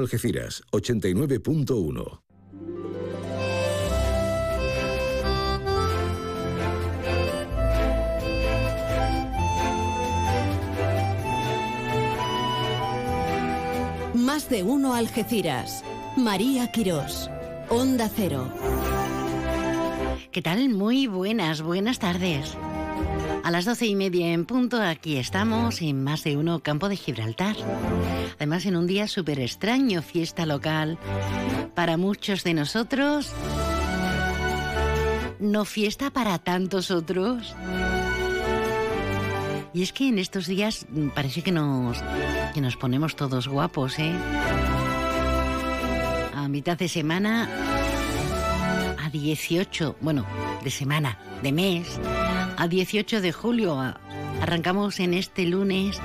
Algeciras 89.1. Más de uno Algeciras. María Quirós. Onda Cero. ¿Qué tal? Muy buenas, buenas tardes. A las doce y media en punto, aquí estamos en más de uno Campo de Gibraltar. Además, en un día súper extraño, fiesta local. Para muchos de nosotros, no fiesta para tantos otros. Y es que en estos días parece que nos, que nos ponemos todos guapos, ¿eh? A mitad de semana, 18, bueno, de semana, de mes, a 18 de julio. Arrancamos en este lunes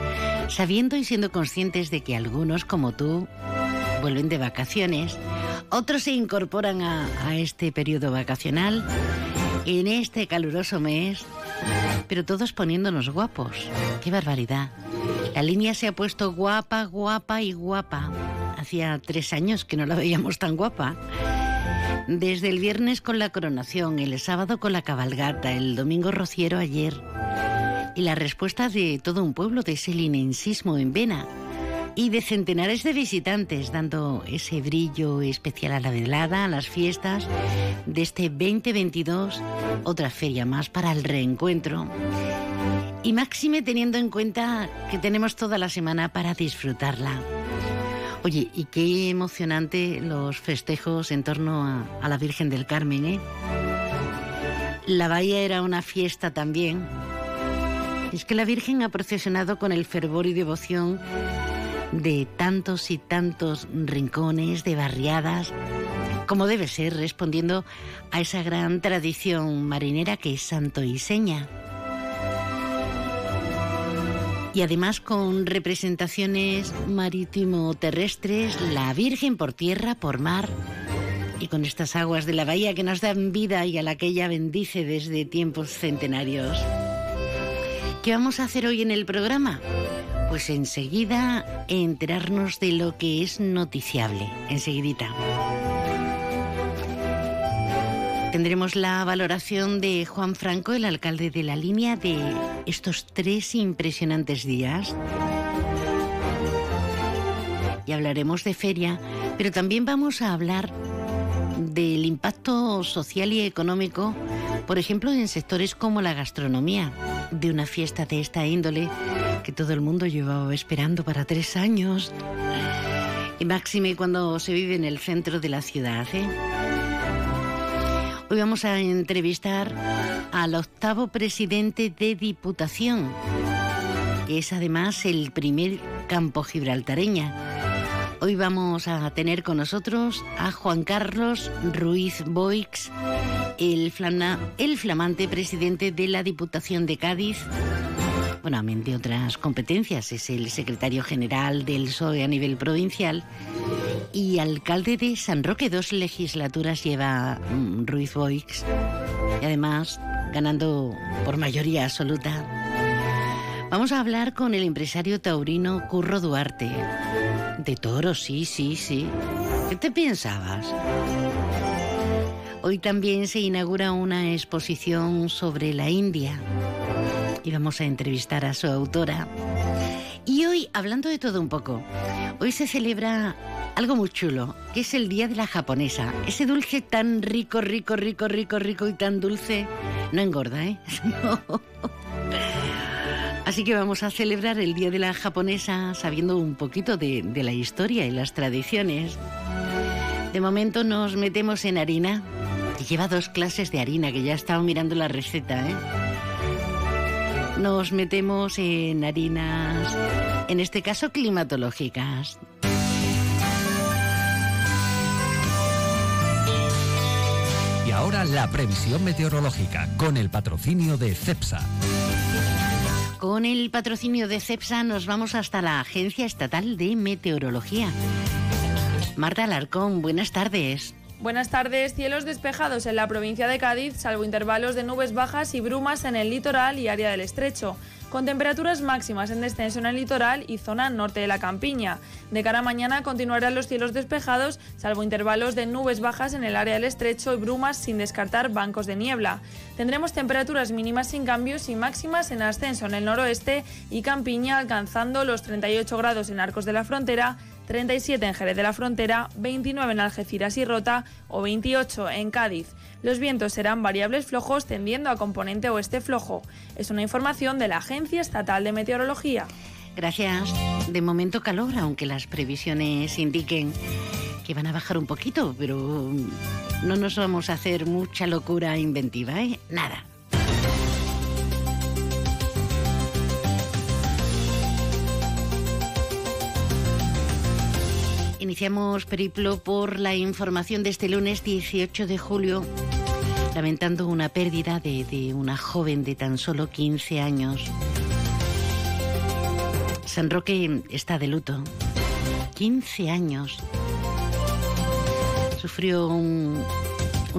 sabiendo y siendo conscientes de que algunos, como tú, vuelven de vacaciones, otros se incorporan a, a este periodo vacacional en este caluroso mes, pero todos poniéndonos guapos. ¡Qué barbaridad! La línea se ha puesto guapa, guapa y guapa. Hacía tres años que no la veíamos tan guapa. Desde el viernes con la coronación, el sábado con la cabalgata, el domingo rociero ayer. Y la respuesta de todo un pueblo de ese linensismo en vena. Y de centenares de visitantes dando ese brillo especial a la velada, a las fiestas de este 2022, otra feria más para el reencuentro. Y máxime teniendo en cuenta que tenemos toda la semana para disfrutarla. Oye, y qué emocionante los festejos en torno a, la Virgen del Carmen, ¿eh? La bahía era una fiesta también. Es que la Virgen ha procesionado con el fervor y devoción de tantos y tantos rincones, de barriadas, como debe ser, respondiendo a esa gran tradición marinera que es santo y seña y además con representaciones marítimo-terrestres, la Virgen por tierra, por mar y con estas aguas de la bahía que nos dan vida y a la que ella bendice desde tiempos centenarios. ¿Qué vamos a hacer hoy en el programa? Pues enseguida enterarnos de lo que es noticiable, enseguidita. Tendremos la valoración de Juan Franco, el alcalde de la línea, de estos tres impresionantes días. Y hablaremos de feria, pero también vamos a hablar del impacto social y económico, por ejemplo, en sectores como la gastronomía, de una fiesta de esta índole que todo el mundo llevaba esperando para tres años. Y máxime cuando se vive en el centro de la ciudad. ¿eh? Hoy vamos a entrevistar al octavo presidente de Diputación, que es además el primer campo gibraltareña. Hoy vamos a tener con nosotros a Juan Carlos Ruiz Boix, el, flamante presidente de la Diputación de Cádiz. Bueno, de otras competencias, es el secretario general del PSOE a nivel provincial y alcalde de San Roque. Dos legislaturas lleva mm, Ruiz Boix y además ganando por mayoría absoluta. Vamos a hablar con el empresario taurino Curro Duarte. De toro, sí, sí, sí. ¿Qué te pensabas? Hoy también se inaugura una exposición sobre la India y vamos a entrevistar a su autora. Y hoy, hablando de todo un poco, hoy se celebra algo muy chulo, que es el Día de la Japonesa. Ese dulce tan rico, rico, rico, rico, rico y tan dulce. No engorda, ¿eh? Así que vamos a celebrar el Día de la Japonesa sabiendo un poquito de, la historia y las tradiciones. De momento nos metemos en harina, lleva dos clases de harina, que ya he estado mirando la receta, ¿eh? Nos metemos en harinas, en este caso climatológicas. Ahora la previsión meteorológica con el patrocinio de CEPSA. Con el patrocinio de CEPSA nos vamos hasta la Agencia Estatal de Meteorología. Marta Alarcón, buenas tardes. Buenas tardes. Cielos despejados en la provincia de Cádiz, salvo intervalos de nubes bajas y brumas en el litoral y área del estrecho, con temperaturas máximas en descenso en el litoral y zona norte de la campiña. De cara a mañana continuarán los cielos despejados, salvo intervalos de nubes bajas en el área del estrecho y brumas sin descartar bancos de niebla. Tendremos temperaturas mínimas sin cambios y máximas en ascenso en el noroeste y campiña alcanzando los 38 grados en Arcos de la Frontera 37 en Jerez de la Frontera, 29 en Algeciras y Rota o 28 en Cádiz. Los vientos serán variables flojos tendiendo a componente oeste flojo. Es una información de la Agencia Estatal de Meteorología. Gracias. De momento calor, aunque las previsiones indiquen que van a bajar un poquito, pero no nos vamos a hacer mucha locura inventiva, ¿eh? Nada. Iniciamos periplo por la información de este lunes 18 de julio, lamentando una pérdida de, una joven de tan solo 15 años. San Roque está de luto. 15 años. Sufrió un,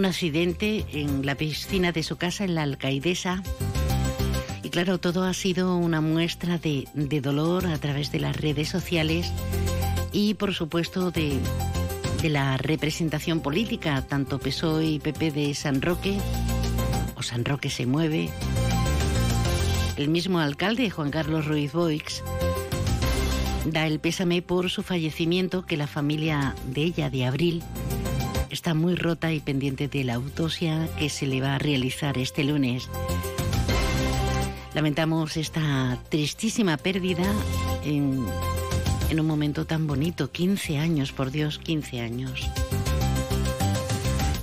accidente en la piscina de su casa en la Alcaidesa. Y claro, todo ha sido una muestra de dolor a través de las redes sociales y por supuesto de, de la representación política, tanto PSOE y PP de San Roque, o San Roque se mueve. El mismo alcalde, Juan Carlos Ruiz Boix, da el pésame por su fallecimiento que la familia de ella, de Abril, está muy rota y pendiente de la autopsia que se le va a realizar este lunes. Lamentamos esta tristísima pérdida en en un momento tan bonito, 15 años, por Dios, 15 años.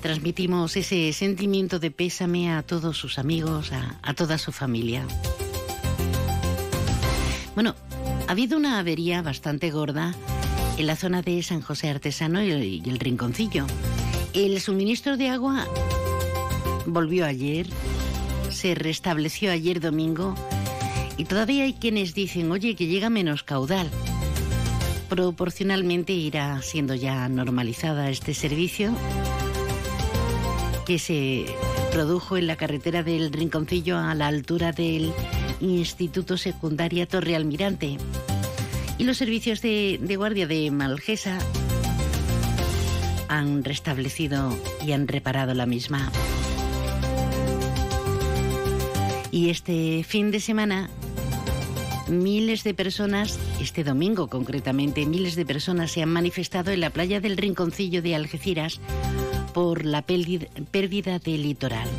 Transmitimos ese sentimiento de pésame a todos sus amigos, a, toda su familia. Bueno, ha habido una avería bastante gorda en la zona de San José Artesano y el Rinconcillo. El suministro de agua volvió ayer, se restableció ayer domingo y todavía hay quienes dicen, oye, que llega menos caudal proporcionalmente irá siendo ya normalizada este servicio que se produjo en la carretera del Rinconcillo a la altura del Instituto Secundaria Torre Almirante. Y los servicios de, de guardia de Malgesa han restablecido y han reparado la misma. Y este fin de semana Miles de personas, este domingo concretamente, miles de personas se han manifestado en la playa del Rinconcillo de Algeciras por la pérdida del litoral.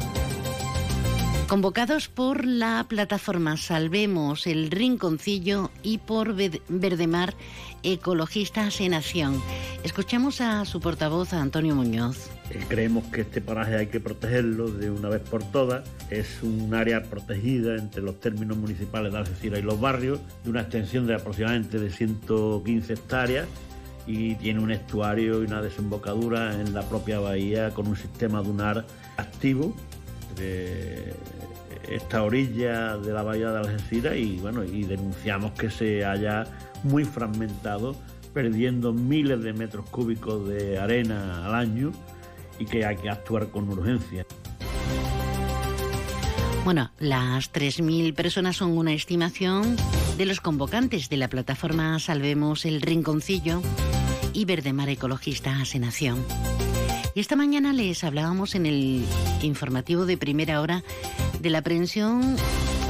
Convocados por la plataforma Salvemos el Rinconcillo y por Verdemar Ecologistas en Acción. Escuchamos a su portavoz, Antonio Muñoz. Eh, creemos que este paraje hay que protegerlo de una vez por todas. Es un área protegida entre los términos municipales de Algeciras y los barrios, de una extensión de aproximadamente de 115 hectáreas y tiene un estuario y una desembocadura en la propia bahía con un sistema dunar activo esta orilla de la bahía de Algeciras y bueno y denunciamos que se haya muy fragmentado perdiendo miles de metros cúbicos de arena al año y que hay que actuar con urgencia. Bueno, las 3.000 personas son una estimación de los convocantes de la plataforma Salvemos el Rinconcillo y Verdemar Ecologista Asenación. Y esta mañana les hablábamos en el informativo de primera hora de la aprehensión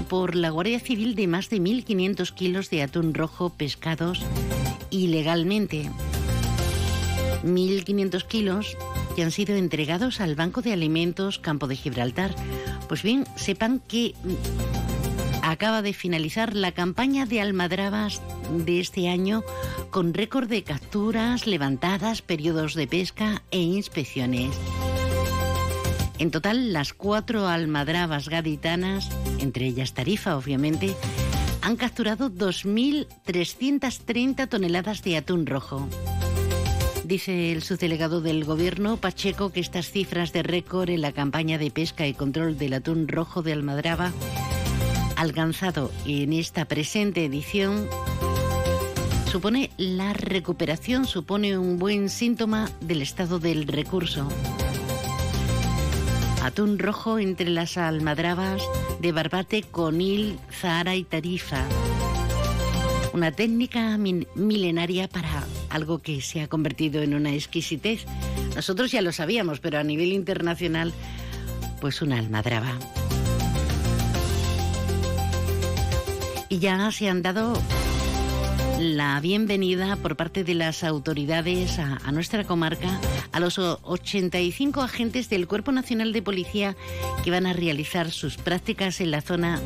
por la Guardia Civil de más de 1.500 kilos de atún rojo pescados ilegalmente. 1.500 kilos que han sido entregados al Banco de Alimentos Campo de Gibraltar. Pues bien, sepan que acaba de finalizar la campaña de almadrabas de este año con récord de capturas, levantadas, periodos de pesca e inspecciones. En total, las cuatro almadrabas gaditanas, entre ellas Tarifa, obviamente, han capturado 2.330 toneladas de atún rojo. Dice el subdelegado del Gobierno, Pacheco, que estas cifras de récord en la campaña de pesca y control del atún rojo de Almadraba, alcanzado en esta presente edición, supone la recuperación, supone un buen síntoma del estado del recurso. Atún rojo entre las almadrabas de Barbate, Conil, Zahara y Tarifa. Una técnica milenaria para algo que se ha convertido en una exquisitez. Nosotros ya lo sabíamos, pero a nivel internacional, pues una almadraba. Y ya se han dado la bienvenida por parte de las autoridades a, nuestra comarca a los 85 agentes del Cuerpo Nacional de Policía que van a realizar sus prácticas en la zona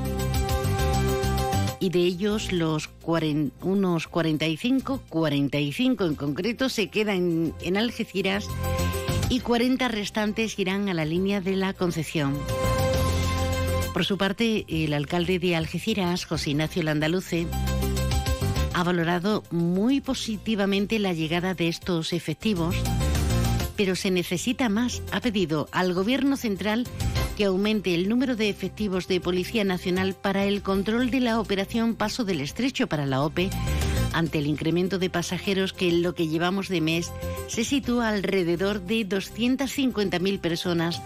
y de ellos los unos 45, 45 en concreto se quedan en Algeciras y 40 restantes irán a la línea de la Concepción. Por su parte, el alcalde de Algeciras, José Ignacio Landaluce, ha valorado muy positivamente la llegada de estos efectivos, pero se necesita más. Ha pedido al Gobierno central que aumente el número de efectivos de Policía Nacional para el control de la operación Paso del Estrecho para la OPE ante el incremento de pasajeros que en lo que llevamos de mes se sitúa alrededor de 250.000 personas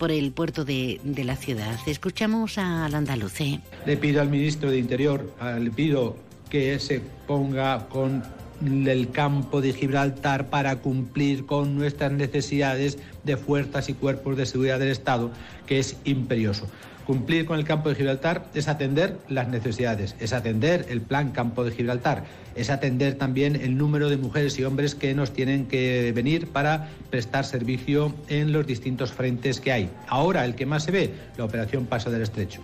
por el puerto de, de, la ciudad. Escuchamos al andaluce. Le pido al ministro de Interior, le pido que se ponga con el campo de Gibraltar para cumplir con nuestras necesidades de fuerzas y cuerpos de seguridad del Estado, que es imperioso. Cumplir con el campo de Gibraltar es atender las necesidades, es atender el plan campo de Gibraltar, es atender también el número de mujeres y hombres que nos tienen que venir para prestar servicio en los distintos frentes que hay. Ahora el que más se ve, la operación Paso del Estrecho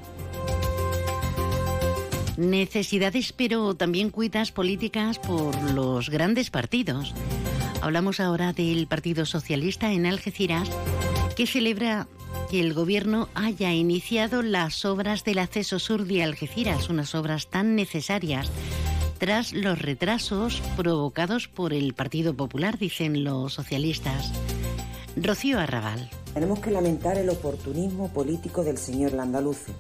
necesidades, pero también cuitas políticas por los grandes partidos. Hablamos ahora del Partido Socialista en Algeciras, que celebra que el gobierno haya iniciado las obras del acceso sur de Algeciras, unas obras tan necesarias tras los retrasos provocados por el Partido Popular, dicen los socialistas. Rocío Arrabal. Tenemos que lamentar el oportunismo político del señor Landaluce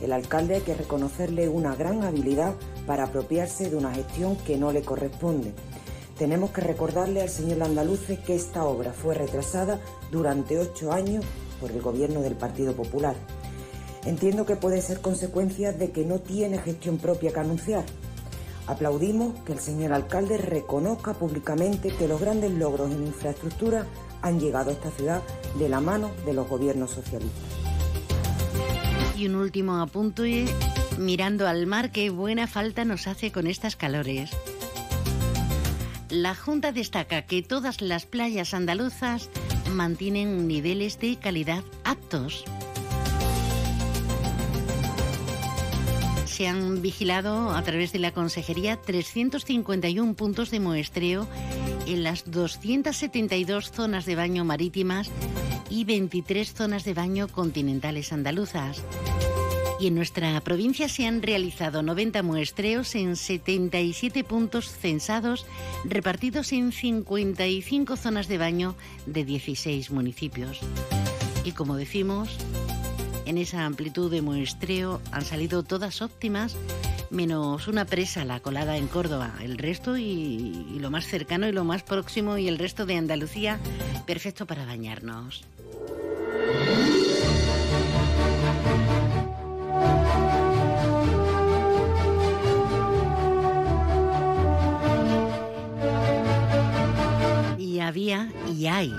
el alcalde hay que reconocerle una gran habilidad para apropiarse de una gestión que no le corresponde. Tenemos que recordarle al señor Andaluce que esta obra fue retrasada durante ocho años por el gobierno del Partido Popular. Entiendo que puede ser consecuencia de que no tiene gestión propia que anunciar. Aplaudimos que el señor alcalde reconozca públicamente que los grandes logros en infraestructura han llegado a esta ciudad de la mano de los gobiernos socialistas. Y un último apunte, mirando al mar, qué buena falta nos hace con estas calores. La Junta destaca que todas las playas andaluzas mantienen niveles de calidad aptos. Se han vigilado a través de la Consejería 351 puntos de muestreo en las 272 zonas de baño marítimas y 23 zonas de baño continentales andaluzas. Y en nuestra provincia se han realizado 90 muestreos en 77 puntos censados repartidos en 55 zonas de baño de 16 municipios. Y como decimos, en esa amplitud de muestreo han salido todas óptimas, menos una presa, la colada en Córdoba. El resto y, y lo más cercano y lo más próximo y el resto de Andalucía, perfecto para bañarnos. Y había y hay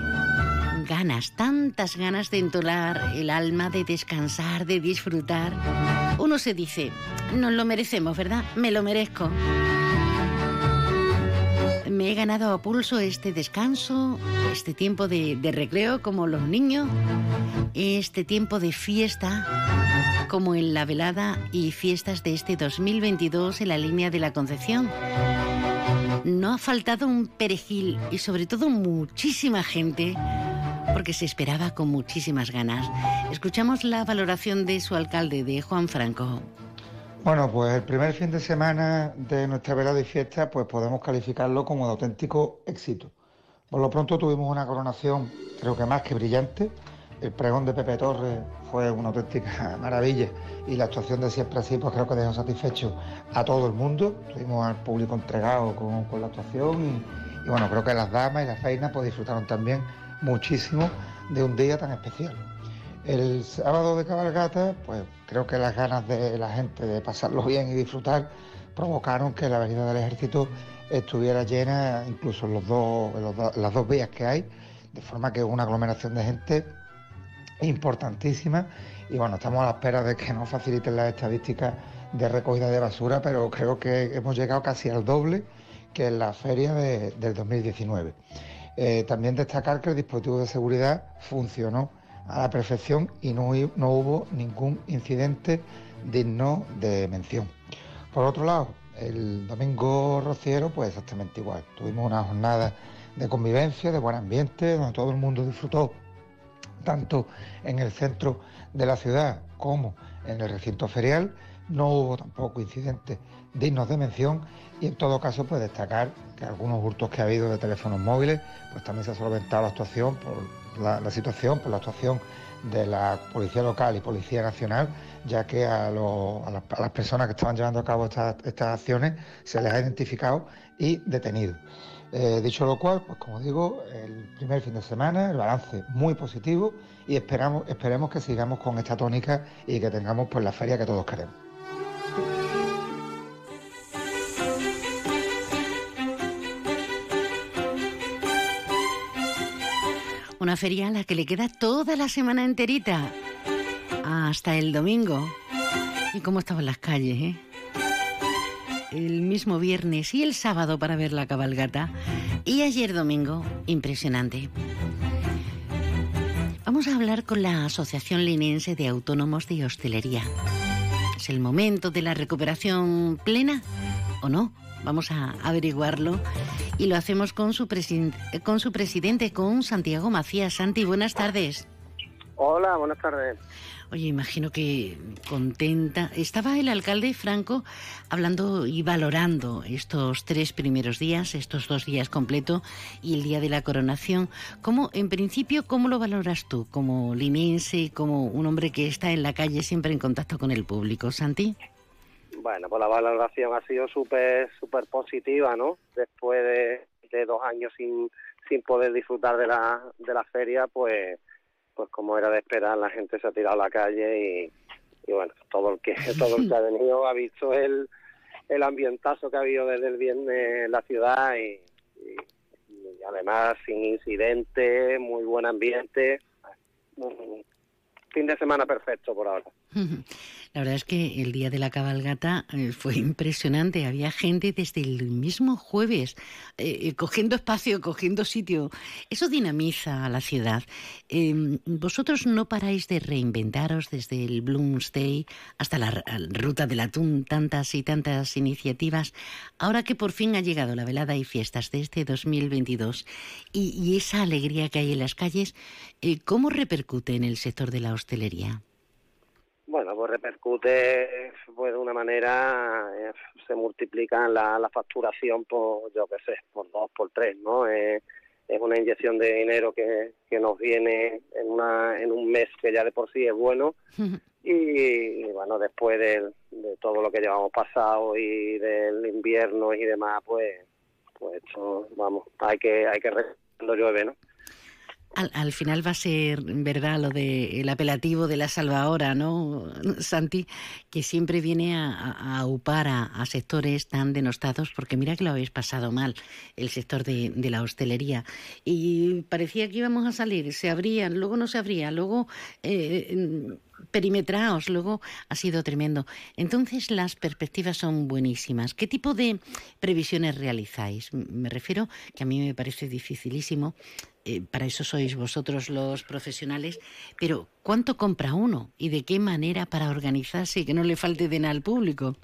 ganas, tantas ganas de entolar el alma, de descansar, de disfrutar. Uno se dice, nos lo merecemos, ¿verdad? Me lo merezco. Me he ganado a pulso este descanso, este tiempo de, recreo como los niños, este tiempo de fiesta como en la velada y fiestas de este 2022 en la línea de la Concepción. No ha faltado un perejil y sobre todo muchísima gente porque se esperaba con muchísimas ganas. Escuchamos la valoración de su alcalde, de Juan Franco. Bueno, pues el primer fin de semana de nuestra velada y fiesta, pues podemos calificarlo como de auténtico éxito. Por lo pronto tuvimos una coronación, creo que más que brillante, el pregón de Pepe Torres fue una auténtica maravilla y la actuación de Siempre Así pues creo que dejó satisfecho a todo el mundo. Tuvimos al público entregado con, la actuación y, bueno, creo que las damas y las reinas pues disfrutaron también muchísimo de un día tan especial. El sábado de cabalgata, pues creo que las ganas de la gente de pasarlo bien y disfrutar provocaron que la avenida del ejército estuviera llena incluso en, las dos vías que hay, de forma que una aglomeración de gente importantísima y bueno, estamos a la espera de que nos faciliten las estadísticas de recogida de basura, pero creo que hemos llegado casi al doble que en la feria del 2019. Eh, también destacar que el dispositivo de seguridad funcionó a la perfección y no, no hubo ningún incidente digno de mención. Por otro lado, el domingo rociero, pues exactamente igual. Tuvimos una jornada de convivencia, de buen ambiente, donde todo el mundo disfrutó tanto en el centro de la ciudad como en el recinto ferial. No hubo tampoco incidentes dignos de mención y en todo caso pues destacar que algunos hurtos que ha habido de teléfonos móviles pues también se ha solventado la actuación por la, situación, por la actuación de la Policía Local y Policía Nacional, ya que a, las, personas que estaban llevando a cabo estas acciones se les ha identificado y detenido. Eh, dicho lo cual, pues como digo, el primer fin de semana, el balance muy positivo y esperamos, esperemos que sigamos con esta tónica y que tengamos pues la feria que todos queremos. Una feria a la que le queda toda la semana enterita, hasta el domingo. ¿Y cómo estaban las calles, eh? el mismo viernes y el sábado para ver la cabalgata. Y ayer domingo, impresionante. Vamos a hablar con la Asociación Linense de Autónomos de Hostelería. ¿Es el momento de la recuperación plena o no? Vamos a averiguarlo y lo hacemos con su, con su presidente, con Santiago Macías. Santi, buenas tardes. Hola, buenas tardes. Oye, imagino que contenta. Estaba el alcalde Franco hablando y valorando estos tres primeros días, estos dos días completos y el día de la coronación. ¿Cómo, en principio, cómo lo valoras tú como linense, como un hombre que está en la calle siempre en contacto con el público, Santi? Bueno, pues la valoración ha sido súper súper positiva, ¿no? Después de, de dos años sin, sin poder disfrutar de la, de la feria, pues pues como era de esperar, la gente se ha tirado a la calle y, bueno, todo el que todo el que ha venido ha visto el, el ambientazo que ha habido desde el viernes en la ciudad y, además sin incidente, muy buen ambiente. fin de semana perfecto por ahora. La verdad es que el día de la cabalgata eh, fue impresionante. Había gente desde el mismo jueves eh, eh, cogiendo espacio, cogiendo sitio. Eso dinamiza a la ciudad. Em, vosotros no paráis de reinventaros desde el Bloomsday hasta la ruta del atún, tantas y tantas iniciativas. Ahora que por fin ha llegado la velada y fiestas de este 2022 y, y esa alegría que hay en las calles, ¿cómo repercute en el sector de la hostelería? Bueno, pues repercute pues, de una manera, eh, se multiplica la, la facturación por, yo qué sé, por dos, por tres, ¿no? es una inyección de dinero que, que nos viene en, una, en un mes que ya de por sí es bueno y, bueno, después de, de, todo lo que llevamos pasado y del invierno y demás, pues, pues esto, vamos, hay que, hay que cuando llueve, ¿no? Al, final va a ser, ¿verdad?, lo del apelativo de la salvadora, ¿no, Santi? Que siempre viene a, a upar a, sectores tan denostados, porque mira que lo habéis pasado mal, el sector de, la hostelería. Y parecía que íbamos a salir, se abrían, luego no se abría, luego... Eh, perimetraos, luego ha sido tremendo. Entonces las perspectivas son buenísimas. ¿Qué tipo de previsiones realizáis? Me refiero que a mí me parece dificilísimo, eh, para eso sois vosotros los profesionales, pero ¿cuánto compra uno y de qué manera para organizarse y que no le falte de al público?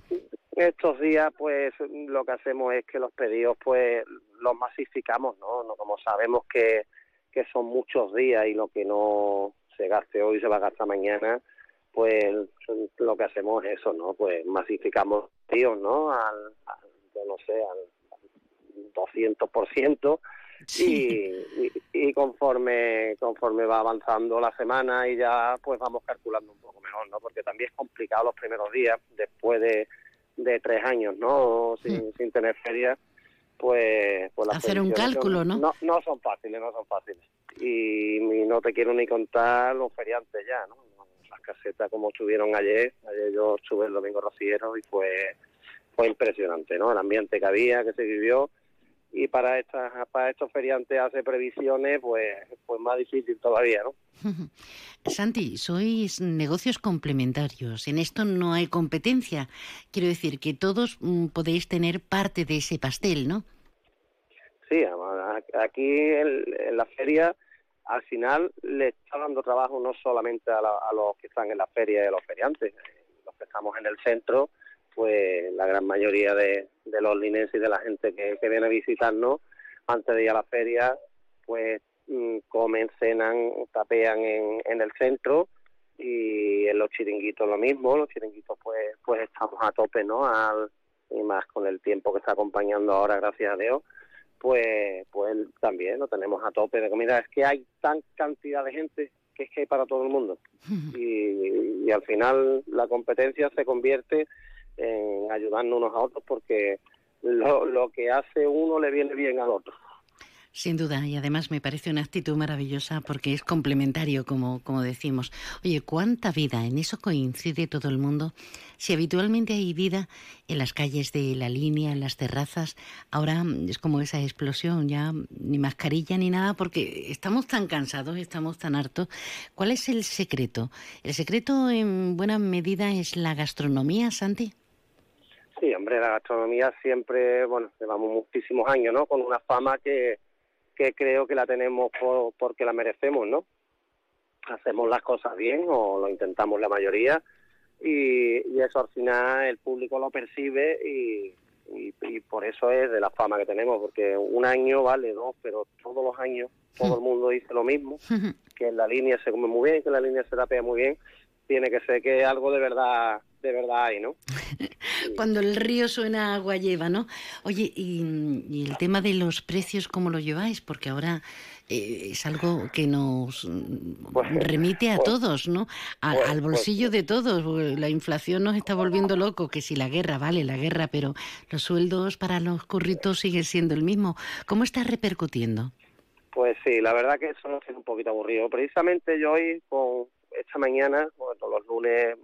Estos días, pues lo que hacemos es que los pedidos, pues los masificamos, ¿no? no como sabemos que, que son muchos días y lo que no se gaste hoy se va a gastar mañana, pues lo que hacemos es eso, ¿no? Pues masificamos tíos, ¿no? Al, yo no sé, al 200%. Y, y, conforme conforme va avanzando la semana y ya pues vamos calculando un poco mejor, ¿no? Porque también es complicado los primeros días después de, de tres años, ¿no? Sin, sin tener feria, pues... pues las Hacer un cálculo, son- ¿no? ¿no? No son fáciles, no son fáciles. Y, y no te quiero ni contar los feriantes ya, ¿no? Las casetas como estuvieron ayer, ayer yo estuve el domingo rociero y fue fue impresionante, ¿no? El ambiente que había, que se vivió y para estas para estos feriantes hace previsiones, pues pues más difícil todavía, ¿no? Santi, sois negocios complementarios. En esto no hay competencia. Quiero decir que todos mm, podéis tener parte de ese pastel, ¿no? Sí, aquí en, en la feria al final le está dando trabajo no solamente a, la- a los que están en la feria y a los feriantes, los que estamos en el centro, pues la gran mayoría de, de los linenses y de la gente que, que viene a visitarnos antes de ir a la feria, pues mm, comen, cenan, tapean en, en el centro y en los chiringuitos lo mismo, los chiringuitos pues pues estamos a tope, ¿no? Al, y más con el tiempo que está acompañando ahora, gracias a Dios, pues pues también lo tenemos a tope de comida. Es que hay tan cantidad de gente que es que hay para todo el mundo. Y, y al final la competencia se convierte en ayudarnos unos a otros porque lo, lo que hace uno le viene bien al otro. Sin duda, y además me parece una actitud maravillosa porque es complementario, como, como decimos. Oye, ¿cuánta vida? En eso coincide todo el mundo. Si habitualmente hay vida en las calles de la línea, en las terrazas, ahora es como esa explosión, ya ni mascarilla ni nada, porque estamos tan cansados, estamos tan hartos. ¿Cuál es el secreto? El secreto en buena medida es la gastronomía, Santi. Sí, hombre, la gastronomía siempre, bueno, llevamos muchísimos años, ¿no? Con una fama que, que creo que la tenemos por, porque la merecemos, ¿no? Hacemos las cosas bien o lo intentamos la mayoría y, y eso al final el público lo percibe y, y, y por eso es de la fama que tenemos, porque un año vale dos, pero todos los años todo el mundo dice lo mismo, que en la línea se come muy bien, que en la línea se tapea muy bien, tiene que ser que algo de verdad, de verdad hay, ¿no? Cuando el río suena agua lleva, ¿no? Oye, y, y el tema de los precios, ¿cómo lo lleváis? Porque ahora eh, es algo que nos mm, remite a pues- todos, ¿no? A- pues- al bolsillo de todos. La inflación nos está volviendo loco, que si la guerra, vale, la guerra, pero los sueldos para los curritos siguen siendo el mismo. ¿Cómo está repercutiendo? Pues sí, la verdad que eso es un poquito aburrido. Precisamente yo hoy, con esta mañana, todos los lunes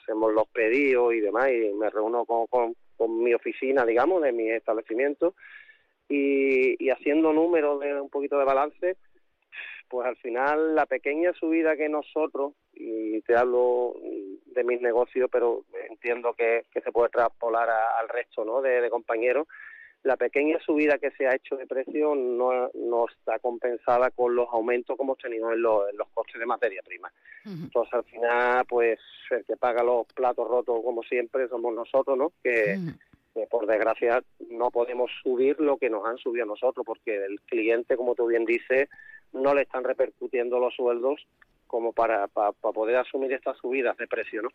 hacemos los pedidos y demás, y me reúno con, con, con mi oficina, digamos, de mi establecimiento, y, y haciendo números de un poquito de balance, pues al final la pequeña subida que nosotros, y te hablo de mis negocios, pero entiendo que, que se puede traspolar al resto ¿no? de, de compañeros, la pequeña subida que se ha hecho de precio no, no está compensada con los aumentos que hemos tenido en los, en los costes de materia prima. Entonces, al final, pues el que paga los platos rotos, como siempre, somos nosotros, ¿no? Que, que, por desgracia no podemos subir lo que nos han subido a nosotros, porque el cliente, como tú bien dices, no le están repercutiendo los sueldos como para, para, para poder asumir estas subidas de precio, ¿no?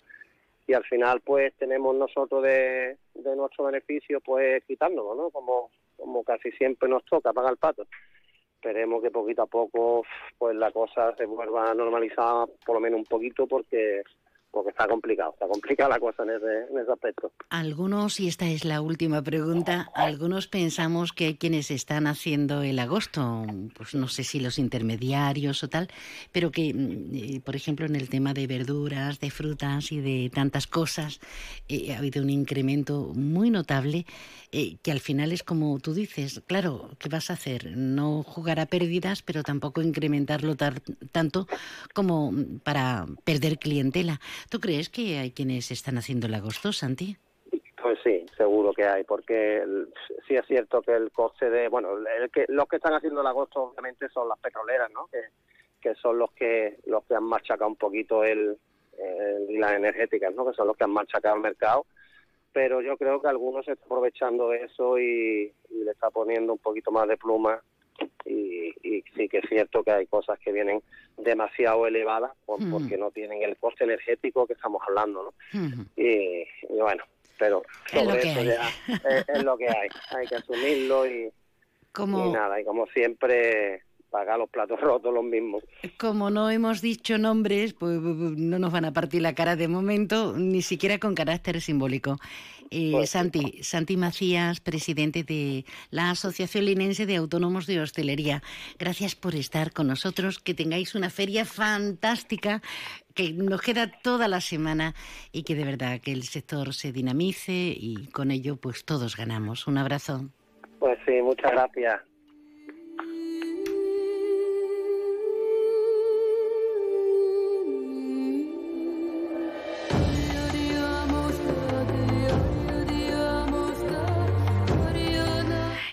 Y al final, pues tenemos nosotros de, de nuestro beneficio, pues quitárnoslo, ¿no? Como, como casi siempre nos toca pagar el pato. Esperemos que poquito a poco, pues la cosa se vuelva a por lo menos un poquito, porque porque está complicado, está complicada la cosa en ese, aspecto. Algunos, y esta es la última pregunta, algunos pensamos que hay quienes están haciendo el agosto, pues no sé si los intermediarios o tal, pero que, mm, eh, por ejemplo, en el tema de verduras, de frutas y de tantas cosas, eh, ha habido un incremento muy notable eh, que al final es como tú dices, claro, ¿qué vas a hacer? No jugar a pérdidas, pero tampoco incrementarlo tar- tanto como mm, para perder clientela. ¿Tú crees que hay quienes están haciendo el agosto, Santi? Pues sí, seguro que hay, porque sí es cierto que el coste de, bueno, el que, los que están haciendo el agosto obviamente son las petroleras, ¿no? Que, son los que los que han machacado un poquito el, el- las energéticas, ¿no? Que son los que han machacado el mercado. Pero yo creo que algunos se están aprovechando de eso y, y le está poniendo un poquito más de pluma y, y sí que es cierto que hay cosas que vienen demasiado elevadas por- Mm. porque no tienen el coste energético que estamos hablando, ¿no? y, y bueno, pero sobre eso ya es, es lo que hay, hay que asumirlo y, Como- y nada, y como siempre pagar los platos rotos los mismos. Como no hemos dicho nombres, pues no nos van a partir la cara de momento, ni siquiera con carácter simbólico. Eh, Pues- Santi, Santi Macías, presidente de la Asociación Linense de Autónomos de Hostelería, gracias por estar con nosotros, que tengáis una feria fantástica, que nos queda toda la semana y que de verdad que el sector se dinamice y con ello pues todos ganamos. Un abrazo. Pues sí, muchas gracias.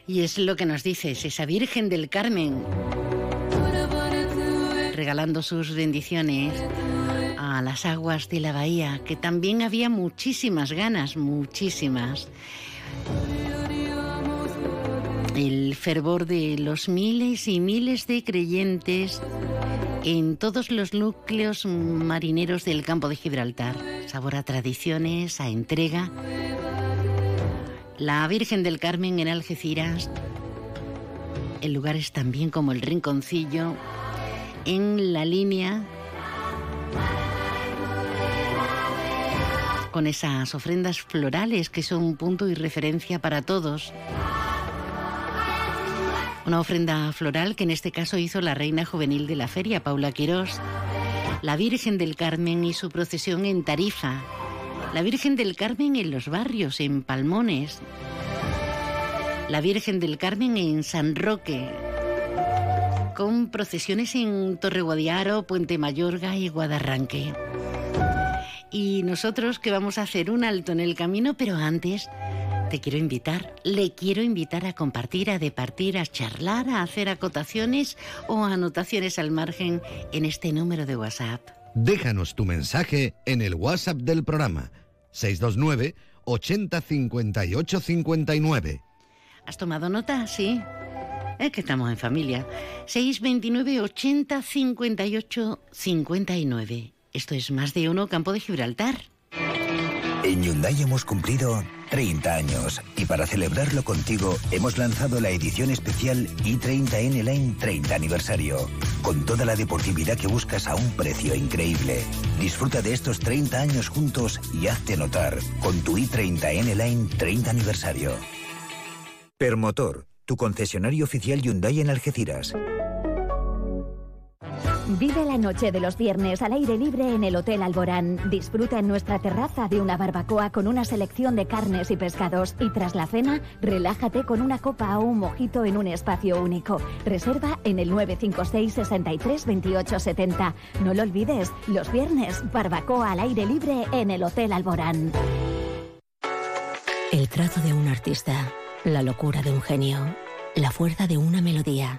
Y es lo que nos dice es esa Virgen del Carmen, regalando sus bendiciones a las aguas de la bahía, que también había muchísimas ganas, muchísimas. El fervor de los miles y miles de creyentes en todos los núcleos marineros del campo de Gibraltar. Sabor a tradiciones, a entrega. La Virgen del Carmen en Algeciras, en lugares también como el Rinconcillo, en la línea con esas ofrendas florales que son un punto y referencia para todos. Una ofrenda floral que en este caso hizo la reina juvenil de la feria, Paula Quirós. La Virgen del Carmen y su procesión en Tarifa. La Virgen del Carmen en los barrios, en Palmones. La Virgen del Carmen en San Roque. Con procesiones en Torreguadiaro, Puente Mayorga y Guadarranque. Y nosotros que vamos a hacer un alto en el camino, pero antes te quiero invitar, le quiero invitar a compartir, a departir, a charlar, a hacer acotaciones o anotaciones al margen en este número de WhatsApp. Déjanos tu mensaje en el WhatsApp del programa 629 80 58 59. ¿Has tomado nota? Sí. Es que estamos en familia. 629 80 58 59. Esto es más de uno Campo de Gibraltar. En Hyundai hemos cumplido 30 años y para celebrarlo contigo hemos lanzado la edición especial i30N Line 30 aniversario, con toda la deportividad que buscas a un precio increíble. Disfruta de estos 30 años juntos y hazte notar con tu i30N Line 30 aniversario. Permotor, tu concesionario oficial Hyundai en Algeciras. Vive la noche de los viernes al aire libre en el Hotel Alborán. Disfruta en nuestra terraza de una barbacoa con una selección de carnes y pescados y tras la cena, relájate con una copa o un mojito en un espacio único. Reserva en el 956 63 28 70. No lo olvides, los viernes, barbacoa al aire libre en el Hotel Alborán. El trazo de un artista, la locura de un genio, la fuerza de una melodía.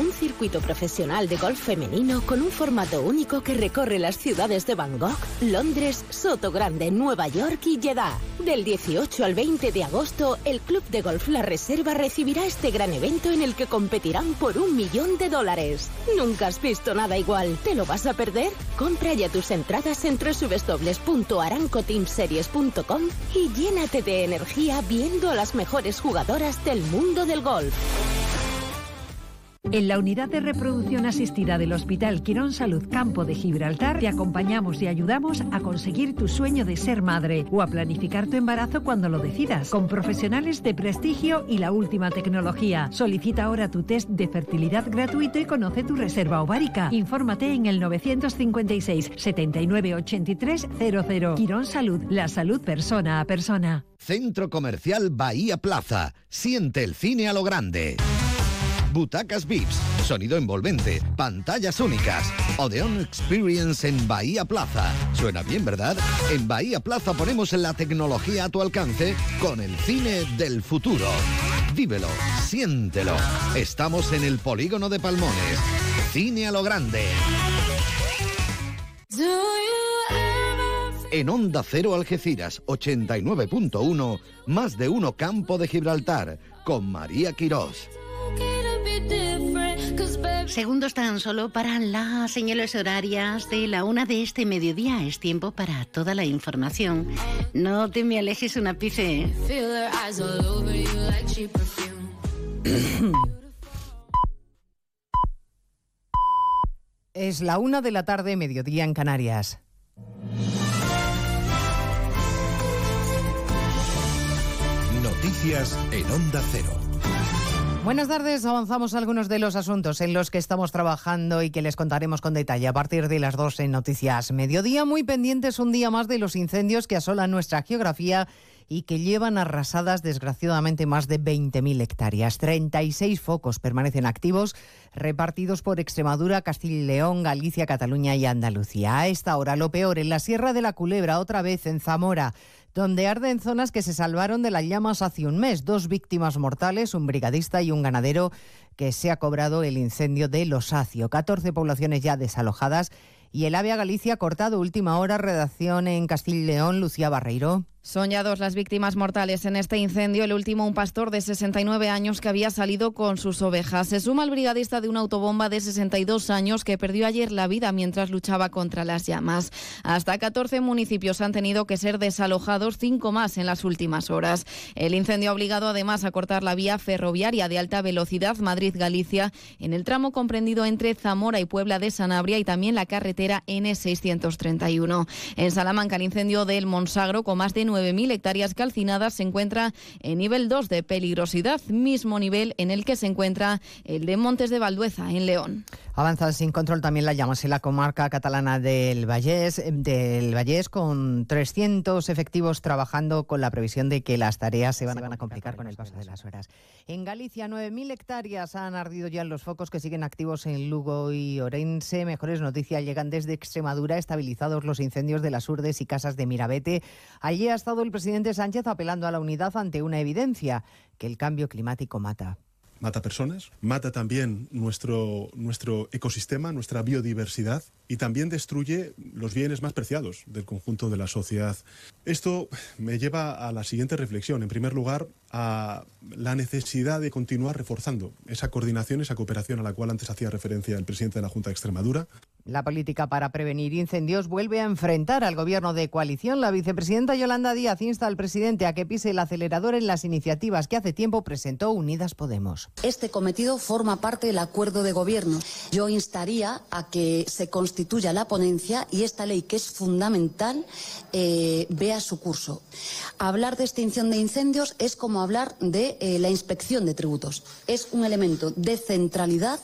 Un circuito profesional de golf femenino con un formato único que recorre las ciudades de Bangkok, Londres, Soto Grande, Nueva York y Jeddah. Del 18 al 20 de agosto, el Club de Golf La Reserva recibirá este gran evento en el que competirán por un millón de dólares. Nunca has visto nada igual. ¿Te lo vas a perder? Compra ya tus entradas en www.arancoteamseries.com y llénate de energía viendo a las mejores jugadoras del mundo del golf. En la unidad de reproducción asistida del Hospital Quirón Salud Campo de Gibraltar te acompañamos y ayudamos a conseguir tu sueño de ser madre o a planificar tu embarazo cuando lo decidas, con profesionales de prestigio y la última tecnología. Solicita ahora tu test de fertilidad gratuito y conoce tu reserva ovárica. Infórmate en el 956 79 83 00. Quirón Salud, la salud persona a persona. Centro Comercial Bahía Plaza. Siente el cine a lo grande. Butacas VIPs, sonido envolvente, pantallas únicas. Odeon Experience en Bahía Plaza. Suena bien, ¿verdad? En Bahía Plaza ponemos la tecnología a tu alcance con el cine del futuro. Vívelo, siéntelo. Estamos en el polígono de Palmones. Cine a lo grande. En Onda Cero Algeciras 89.1, más de uno Campo de Gibraltar, con María Quirós. Segundos tan solo para las señales horarias de la una de este mediodía. Es tiempo para toda la información. No te me alejes un ápice. Es la una de la tarde, mediodía en Canarias. Noticias en Onda Cero. Buenas tardes, avanzamos algunos de los asuntos en los que estamos trabajando y que les contaremos con detalle a partir de las 12 en Noticias Mediodía. Muy pendientes un día más de los incendios que asolan nuestra geografía y que llevan arrasadas desgraciadamente más de 20.000 hectáreas. 36 focos permanecen activos, repartidos por Extremadura, Castilla y León, Galicia, Cataluña y Andalucía. A esta hora, lo peor, en la Sierra de la Culebra, otra vez en Zamora donde arden zonas que se salvaron de las llamas hace un mes. Dos víctimas mortales, un brigadista y un ganadero que se ha cobrado el incendio de Losacio. 14 poblaciones ya desalojadas y el AVE Galicia cortado última hora. Redacción en Castilla y León, Lucía Barreiro. Son ya dos las víctimas mortales en este incendio. El último, un pastor de 69 años que había salido con sus ovejas. Se suma el brigadista de una autobomba de 62 años que perdió ayer la vida mientras luchaba contra las llamas. Hasta 14 municipios han tenido que ser desalojados, cinco más en las últimas horas. El incendio ha obligado además a cortar la vía ferroviaria de alta velocidad Madrid-Galicia en el tramo comprendido entre Zamora y Puebla de Sanabria y también la carretera N631. En Salamanca, el incendio del Monsagro, con más de 9.000 hectáreas calcinadas, se encuentra en nivel 2 de peligrosidad, mismo nivel en el que se encuentra el de Montes de Valdueza, en León. Avanza sin control también la llamas en la comarca catalana del Vallés, del Vallés con 300 efectivos trabajando con la previsión de que las tareas se van, a complicar con el paso de las horas. En Galicia, 9.000 hectáreas han ardido ya en los focos que siguen activos en Lugo y Orense. Mejores noticias llegan desde Extremadura, estabilizados los incendios de las Urdes y casas de Mirabete. Allí ha estado el presidente Sánchez apelando a la unidad ante una evidencia, que el cambio climático mata mata personas, mata también nuestro, nuestro ecosistema, nuestra biodiversidad y también destruye los bienes más preciados del conjunto de la sociedad. Esto me lleva a la siguiente reflexión. En primer lugar, a la necesidad de continuar reforzando esa coordinación, esa cooperación a la cual antes hacía referencia el presidente de la Junta de Extremadura. La política para prevenir incendios vuelve a enfrentar al gobierno de coalición. La vicepresidenta Yolanda Díaz insta al presidente a que pise el acelerador en las iniciativas que hace tiempo presentó Unidas Podemos. Este cometido forma parte del acuerdo de gobierno. Yo instaría a que se constituya la ponencia y esta ley, que es fundamental, eh, vea su curso. Hablar de extinción de incendios es como hablar de eh, la inspección de tributos. Es un elemento de centralidad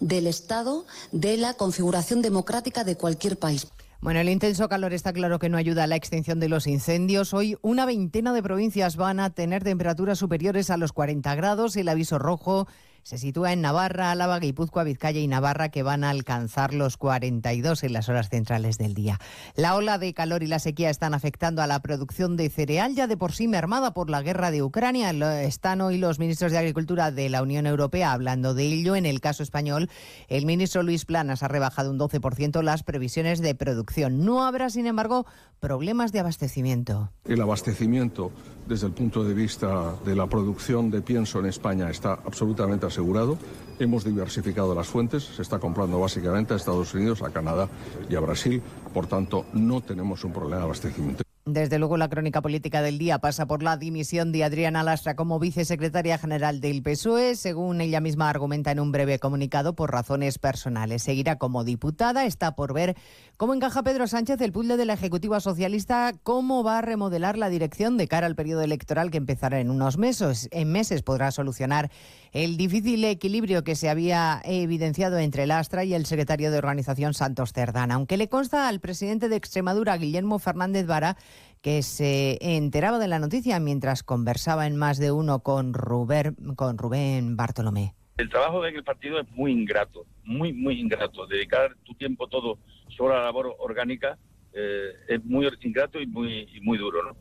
del Estado, de la configuración democrática de cualquier país. Bueno, el intenso calor está claro que no ayuda a la extinción de los incendios. Hoy una veintena de provincias van a tener temperaturas superiores a los 40 grados. El aviso rojo se sitúa en Navarra, Álava, Guipúzcoa, Vizcaya y Navarra, que van a alcanzar los 42 en las horas centrales del día. La ola de calor y la sequía están afectando a la producción de cereal, ya de por sí mermada por la guerra de Ucrania. Están hoy los ministros de Agricultura de la Unión Europea hablando de ello. En el caso español, el ministro Luis Planas ha rebajado un 12% las previsiones de producción. No habrá, sin embargo, problemas de abastecimiento. El abastecimiento desde el punto de vista de la producción de pienso en España está absolutamente asegurado. Hemos diversificado las fuentes, se está comprando básicamente a Estados Unidos, a Canadá y a Brasil, por tanto no tenemos un problema de abastecimiento. Desde luego, la crónica política del día pasa por la dimisión de Adriana Lastra como vicesecretaria general del PSOE, según ella misma argumenta en un breve comunicado por razones personales. Seguirá como diputada. Está por ver cómo encaja Pedro Sánchez el puzzle de la Ejecutiva Socialista, cómo va a remodelar la dirección de cara al periodo electoral que empezará en unos meses. En meses podrá solucionar el difícil equilibrio que se había evidenciado entre Lastra y el secretario de Organización Santos Cerdán. Aunque le consta al presidente de Extremadura, Guillermo Fernández Vara, que se enteraba de la noticia mientras conversaba en más de uno con Rubén, con Rubén Bartolomé. El trabajo del partido es muy ingrato, muy, muy ingrato. Dedicar tu tiempo todo solo a la labor orgánica eh, es muy ingrato y muy, muy duro. ¿no?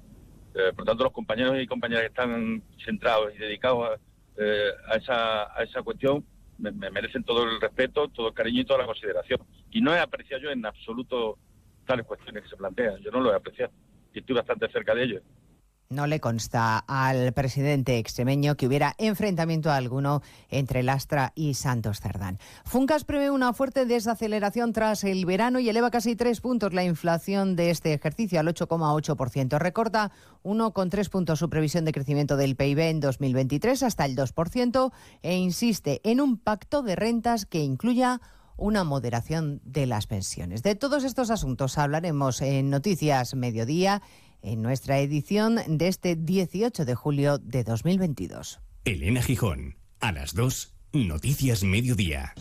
Eh, por tanto, los compañeros y compañeras que están centrados y dedicados a, eh, esa, a esa cuestión me, merecen todo el respeto, todo el cariño y toda la consideración. Y no he apreciado yo en absoluto tales cuestiones que se plantean. Yo no lo he apreciado estoy bastante cerca de ellos. No le consta al presidente extremeño que hubiera enfrentamiento alguno entre Lastra y Santos Cerdán. Funcas prevé una fuerte desaceleración tras el verano y eleva casi tres puntos la inflación de este ejercicio al 8,8%. Recorta 1,3 puntos su previsión de crecimiento del PIB en 2023 hasta el 2% e insiste en un pacto de rentas que incluya una moderación de las pensiones. De todos estos asuntos hablaremos en Noticias Mediodía en nuestra edición de este 18 de julio de 2022. Elena Gijón, a las 2, Noticias Mediodía.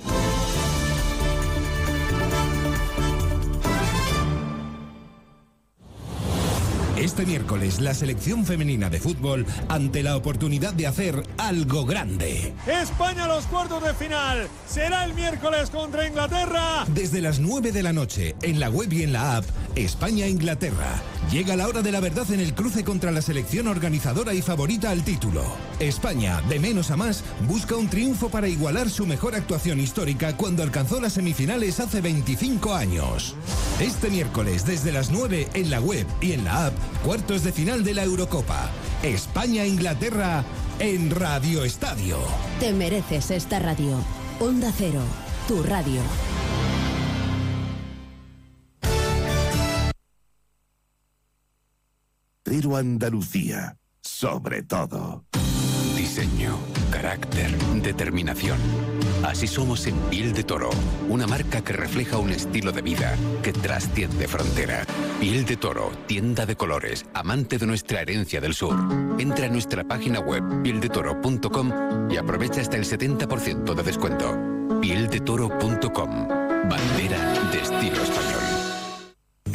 Este miércoles la selección femenina de fútbol ante la oportunidad de hacer algo grande. España a los cuartos de final. Será el miércoles contra Inglaterra. Desde las 9 de la noche en la web y en la app España-Inglaterra. Llega la hora de la verdad en el cruce contra la selección organizadora y favorita al título. España, de menos a más, busca un triunfo para igualar su mejor actuación histórica cuando alcanzó las semifinales hace 25 años. Este miércoles desde las 9 en la web y en la app Cuartos de final de la Eurocopa. España-Inglaterra en Radio Estadio. Te mereces esta radio. Onda Cero, tu radio. Cero Andalucía, sobre todo. Diseño, carácter, determinación. Así somos en Piel de Toro, una marca que refleja un estilo de vida que trasciende frontera. Piel de Toro, tienda de colores, amante de nuestra herencia del sur. Entra a nuestra página web pieldetoro.com y aprovecha hasta el 70% de descuento. Pieldetoro.com, bandera de estilo español.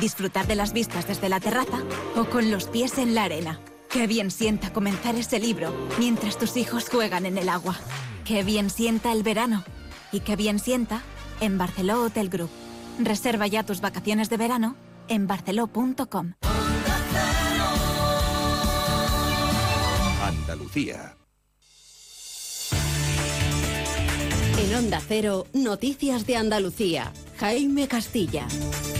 Disfrutar de las vistas desde la terraza o con los pies en la arena. Qué bien sienta comenzar ese libro mientras tus hijos juegan en el agua. Qué bien sienta el verano. Y qué bien sienta en Barceló Hotel Group. Reserva ya tus vacaciones de verano en barceló.com. Andalucía. En Onda Cero, Noticias de Andalucía. Jaime Castilla.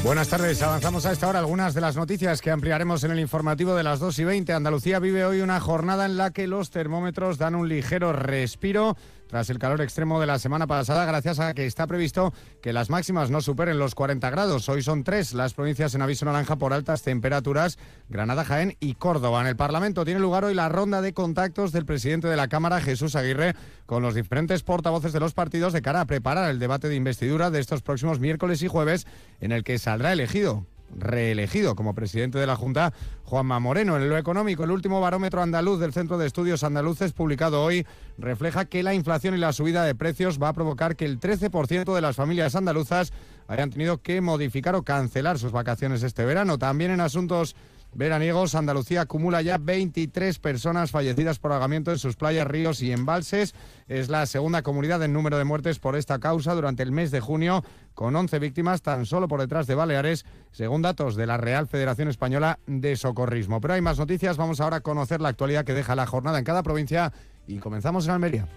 Buenas tardes, avanzamos a esta hora algunas de las noticias que ampliaremos en el informativo de las 2 y 20. Andalucía vive hoy una jornada en la que los termómetros dan un ligero respiro tras el calor extremo de la semana pasada, gracias a que está previsto que las máximas no superen los 40 grados. Hoy son tres las provincias en aviso naranja por altas temperaturas, Granada, Jaén y Córdoba. En el Parlamento tiene lugar hoy la ronda de contactos del presidente de la Cámara, Jesús Aguirre, con los diferentes portavoces de los partidos de cara a preparar el debate de investidura de estos próximos miércoles y jueves, en el que saldrá elegido reelegido como presidente de la Junta, Juanma Moreno. En lo económico, el último barómetro andaluz del Centro de Estudios Andaluces, publicado hoy, refleja que la inflación y la subida de precios va a provocar que el 13% de las familias andaluzas hayan tenido que modificar o cancelar sus vacaciones este verano. También en asuntos veraniegos, Andalucía acumula ya 23 personas fallecidas por ahogamiento en sus playas, ríos y embalses. Es la segunda comunidad en número de muertes por esta causa durante el mes de junio, con 11 víctimas tan solo por detrás de Baleares, según datos de la Real Federación Española de Socorrismo. Pero hay más noticias, vamos ahora a conocer la actualidad que deja la jornada en cada provincia y comenzamos en Almería.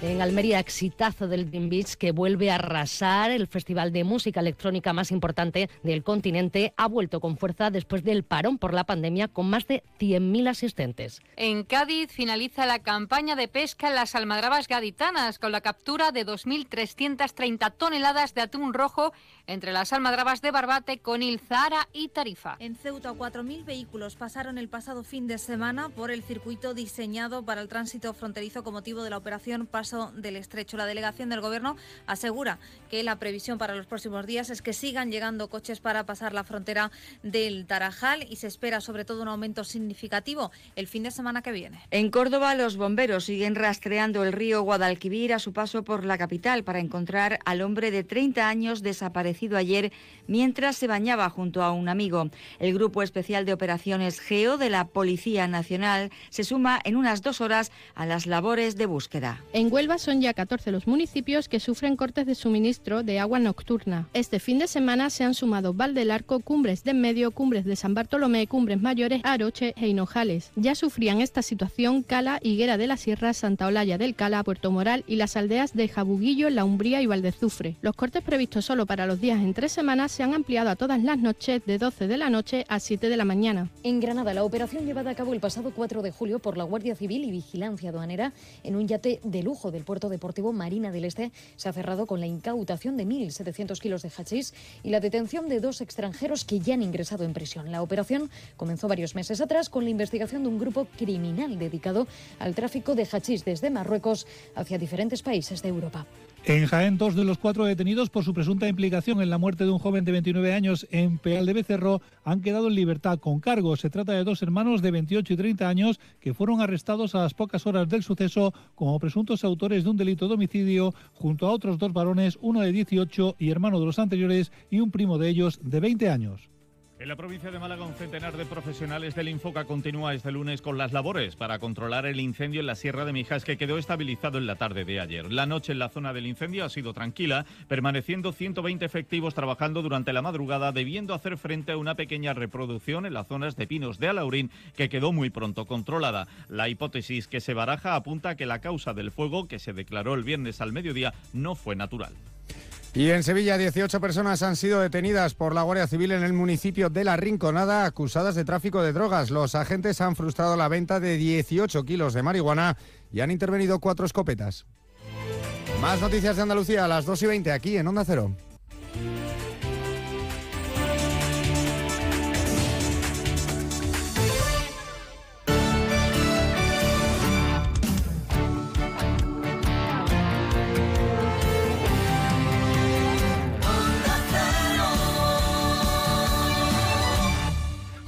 En Almería, exitazo del Dream Beach que vuelve a arrasar. El festival de música electrónica más importante del continente ha vuelto con fuerza después del parón por la pandemia con más de 100.000 asistentes. En Cádiz finaliza la campaña de pesca en las almadrabas gaditanas con la captura de 2.330 toneladas de atún rojo entre las almadrabas de Barbate, Conil, Zara y Tarifa. En Ceuta, 4.000 vehículos pasaron el pasado fin de semana por el circuito diseñado para el tránsito fronterizo con motivo de la operación Paso paso del estrecho. La delegación del Gobierno asegura que la previsión para los próximos días es que sigan llegando coches para pasar la frontera del Tarajal y se espera sobre todo un aumento significativo el fin de semana que viene. En Córdoba, los bomberos siguen rastreando el río Guadalquivir a su paso por la capital para encontrar al hombre de 30 años desaparecido ayer mientras se bañaba junto a un amigo. El Grupo Especial de Operaciones GEO de la Policía Nacional se suma en unas dos horas a las labores de búsqueda. En Huelva son ya 14 los municipios que sufren cortes de suministro de agua nocturna. Este fin de semana se han sumado Arco, Cumbres de Medio, Cumbres de San Bartolomé, Cumbres Mayores, Aroche e Hinojales. Ya sufrían esta situación Cala, Higuera de la Sierra, Santa Olalla del Cala, Puerto Moral y las aldeas de Jabuguillo, La Umbría y Valdezufre. Los cortes previstos solo para los días en tres semanas se han ampliado a todas las noches de 12 de la noche a 7 de la mañana. En Granada, la operación llevada a cabo el pasado 4 de julio por la Guardia Civil y Vigilancia Aduanera en un yate de lujo del puerto deportivo Marina del Este se ha cerrado con la incautación de 1.700 kilos de hachís y la detención de dos extranjeros que ya han ingresado en prisión. La operación comenzó varios meses atrás con la investigación de un grupo criminal dedicado al tráfico de hachís desde Marruecos hacia diferentes países de Europa. En Jaén, dos de los cuatro detenidos por su presunta implicación en la muerte de un joven de 29 años en Peal de Becerro han quedado en libertad con cargo. Se trata de dos hermanos de 28 y 30 años que fueron arrestados a las pocas horas del suceso como presuntos autores de un delito de homicidio junto a otros dos varones, uno de 18 y hermano de los anteriores y un primo de ellos de 20 años. En la provincia de Málaga, un centenar de profesionales del Infoca continúa este lunes con las labores para controlar el incendio en la Sierra de Mijas que quedó estabilizado en la tarde de ayer. La noche en la zona del incendio ha sido tranquila, permaneciendo 120 efectivos trabajando durante la madrugada, debiendo hacer frente a una pequeña reproducción en las zonas de pinos de Alaurín que quedó muy pronto controlada. La hipótesis que se baraja apunta a que la causa del fuego, que se declaró el viernes al mediodía, no fue natural. Y en Sevilla, 18 personas han sido detenidas por la Guardia Civil en el municipio de La Rinconada, acusadas de tráfico de drogas. Los agentes han frustrado la venta de 18 kilos de marihuana y han intervenido cuatro escopetas. Más noticias de Andalucía a las 2 y 20 aquí en Onda Cero.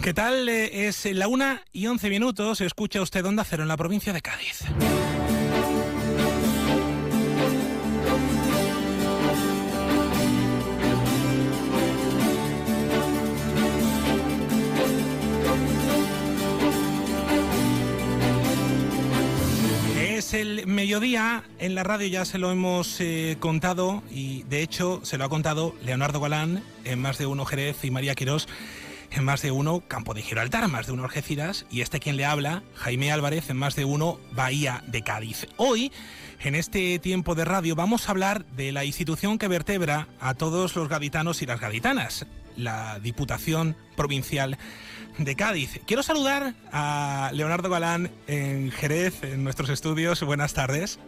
¿Qué tal? Eh, es la una y 11 minutos. Escucha usted Onda Cero en la provincia de Cádiz. Es el mediodía, en la radio ya se lo hemos eh, contado y de hecho se lo ha contado Leonardo Galán en más de uno Jerez y María Quirós en más de uno Campo de Gibraltar, más de uno Algeciras y este quien le habla, Jaime Álvarez, en más de uno Bahía de Cádiz. Hoy, en este tiempo de radio, vamos a hablar de la institución que vertebra a todos los gaditanos y las gaditanas, la Diputación Provincial de Cádiz. Quiero saludar a Leonardo Galán en Jerez, en nuestros estudios. Buenas tardes.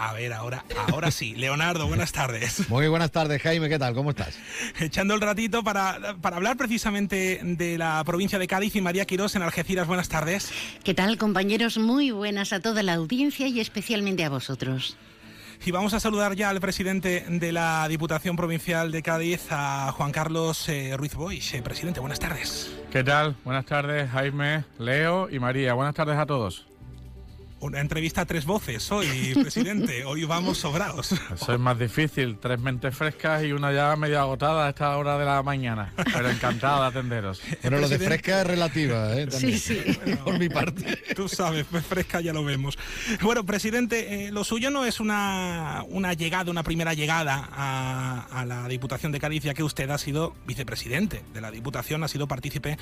A ver, ahora, ahora sí. Leonardo, buenas tardes. Muy buenas tardes, Jaime, ¿qué tal? ¿Cómo estás? Echando el ratito para, para hablar precisamente de la provincia de Cádiz y María Quirós en Algeciras. Buenas tardes. ¿Qué tal, compañeros? Muy buenas a toda la audiencia y especialmente a vosotros. Y vamos a saludar ya al presidente de la Diputación Provincial de Cádiz, a Juan Carlos eh, Ruiz Boix. Eh, presidente, buenas tardes. ¿Qué tal? Buenas tardes, Jaime, Leo y María. Buenas tardes a todos una entrevista a tres voces hoy, presidente. hoy vamos sobrados. Eso es más difícil, tres mentes frescas y una ya medio agotada a esta hora de la mañana. Pero encantado de atenderos. Pero lo de fresca es relativa, ¿eh? Sí, sí. por mi parte. Tú sabes, pues fresca ya lo vemos. Bueno, presidente, eh, lo suyo no es una, una llegada, una primera llegada a, a la Diputación de Cádiz, ya que usted ha sido vicepresidente de la Diputación, ha sido partícipe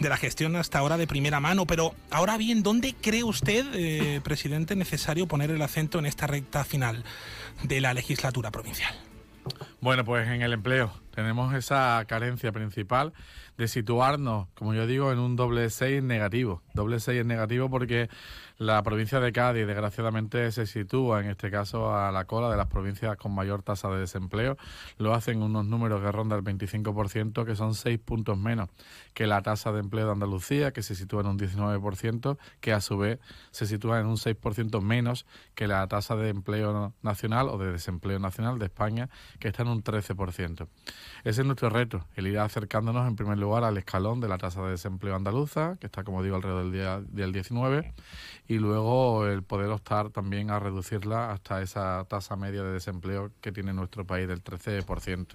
de la gestión hasta ahora de primera mano. Pero ahora bien, ¿dónde cree usted, eh, presidente, necesario poner el acento en esta recta final de la legislatura provincial? Bueno, pues en el empleo tenemos esa carencia principal de situarnos, como yo digo, en un doble 6 negativo. Doble 6 es negativo porque la provincia de Cádiz, desgraciadamente, se sitúa, en este caso, a la cola de las provincias con mayor tasa de desempleo. Lo hacen unos números que rondan el 25%, que son 6 puntos menos que la tasa de empleo de Andalucía, que se sitúa en un 19%, que a su vez se sitúa en un 6% menos que la tasa de empleo nacional o de desempleo nacional de España, que está en un 13%. Ese es nuestro reto, el ir acercándonos en primer lugar al escalón de la tasa de desempleo andaluza, que está, como digo, alrededor del, día, del 19, y luego el poder optar también a reducirla hasta esa tasa media de desempleo que tiene nuestro país del 13%.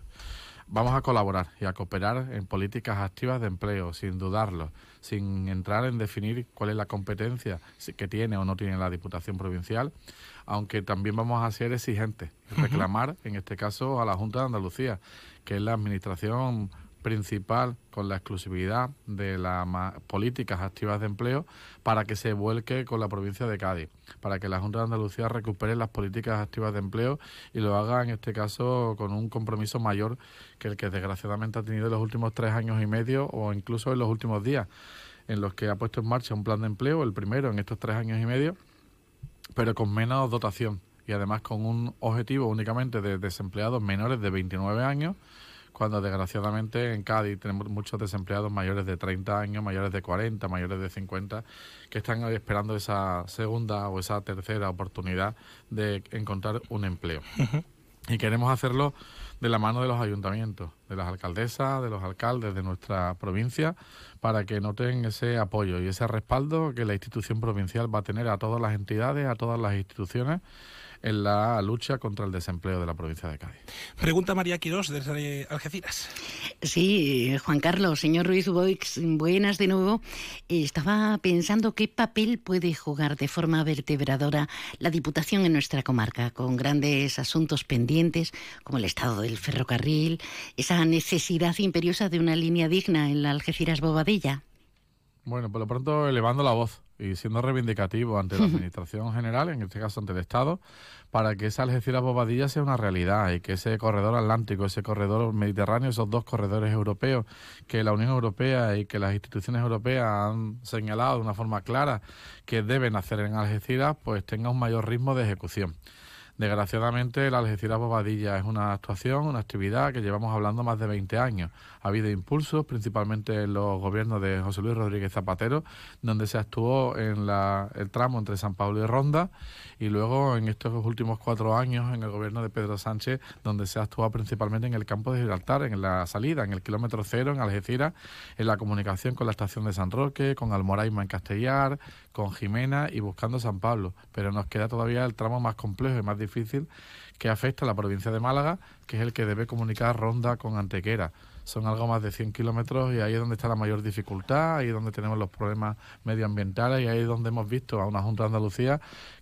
Vamos a colaborar y a cooperar en políticas activas de empleo, sin dudarlo, sin entrar en definir cuál es la competencia que tiene o no tiene la Diputación Provincial, aunque también vamos a ser exigentes, reclamar, en este caso, a la Junta de Andalucía, que es la administración principal con la exclusividad de las políticas activas de empleo para que se vuelque con la provincia de Cádiz, para que la Junta de Andalucía recupere las políticas activas de empleo y lo haga en este caso con un compromiso mayor que el que desgraciadamente ha tenido en los últimos tres años y medio o incluso en los últimos días, en los que ha puesto en marcha un plan de empleo, el primero en estos tres años y medio, pero con menos dotación y además con un objetivo únicamente de desempleados menores de 29 años cuando desgraciadamente en Cádiz tenemos muchos desempleados mayores de 30 años, mayores de 40, mayores de 50, que están esperando esa segunda o esa tercera oportunidad de encontrar un empleo. Y queremos hacerlo de la mano de los ayuntamientos, de las alcaldesas, de los alcaldes de nuestra provincia, para que noten ese apoyo y ese respaldo que la institución provincial va a tener a todas las entidades, a todas las instituciones en la lucha contra el desempleo de la provincia de Cádiz. Pregunta María Quirós desde Algeciras. Sí, Juan Carlos, señor Ruiz Boix, buenas de nuevo. Estaba pensando qué papel puede jugar de forma vertebradora la Diputación en nuestra comarca, con grandes asuntos pendientes como el estado del ferrocarril, esa necesidad imperiosa de una línea digna en la Algeciras-Bobadilla. Bueno, por lo pronto elevando la voz y siendo reivindicativo ante la Administración General, en este caso ante el Estado, para que esa Algeciras-Bobadilla sea una realidad y que ese corredor atlántico, ese corredor mediterráneo, esos dos corredores europeos que la Unión Europea y que las instituciones europeas han señalado de una forma clara que deben hacer en Algeciras, pues tenga un mayor ritmo de ejecución. Desgraciadamente, la Algeciras Bobadilla es una actuación, una actividad que llevamos hablando más de 20 años. Ha habido impulsos, principalmente en los gobiernos de José Luis Rodríguez Zapatero, donde se actuó en el tramo entre San Pablo y Ronda, y luego en estos últimos cuatro años en el gobierno de Pedro Sánchez, donde se actuó principalmente en el campo de Gibraltar, en la salida, en el kilómetro cero, en Algeciras, en la comunicación con la estación de San Roque, con Almoraima en Castellar, con Jimena y buscando San Pablo. Pero nos queda todavía el tramo más complejo y más difícil que afecta a la provincia de Málaga, que es el que debe comunicar Ronda con Antequera son algo más de 100 kilómetros y ahí es donde está la mayor dificultad, ahí es donde tenemos los problemas medioambientales y ahí es donde hemos visto a una Junta de Andalucía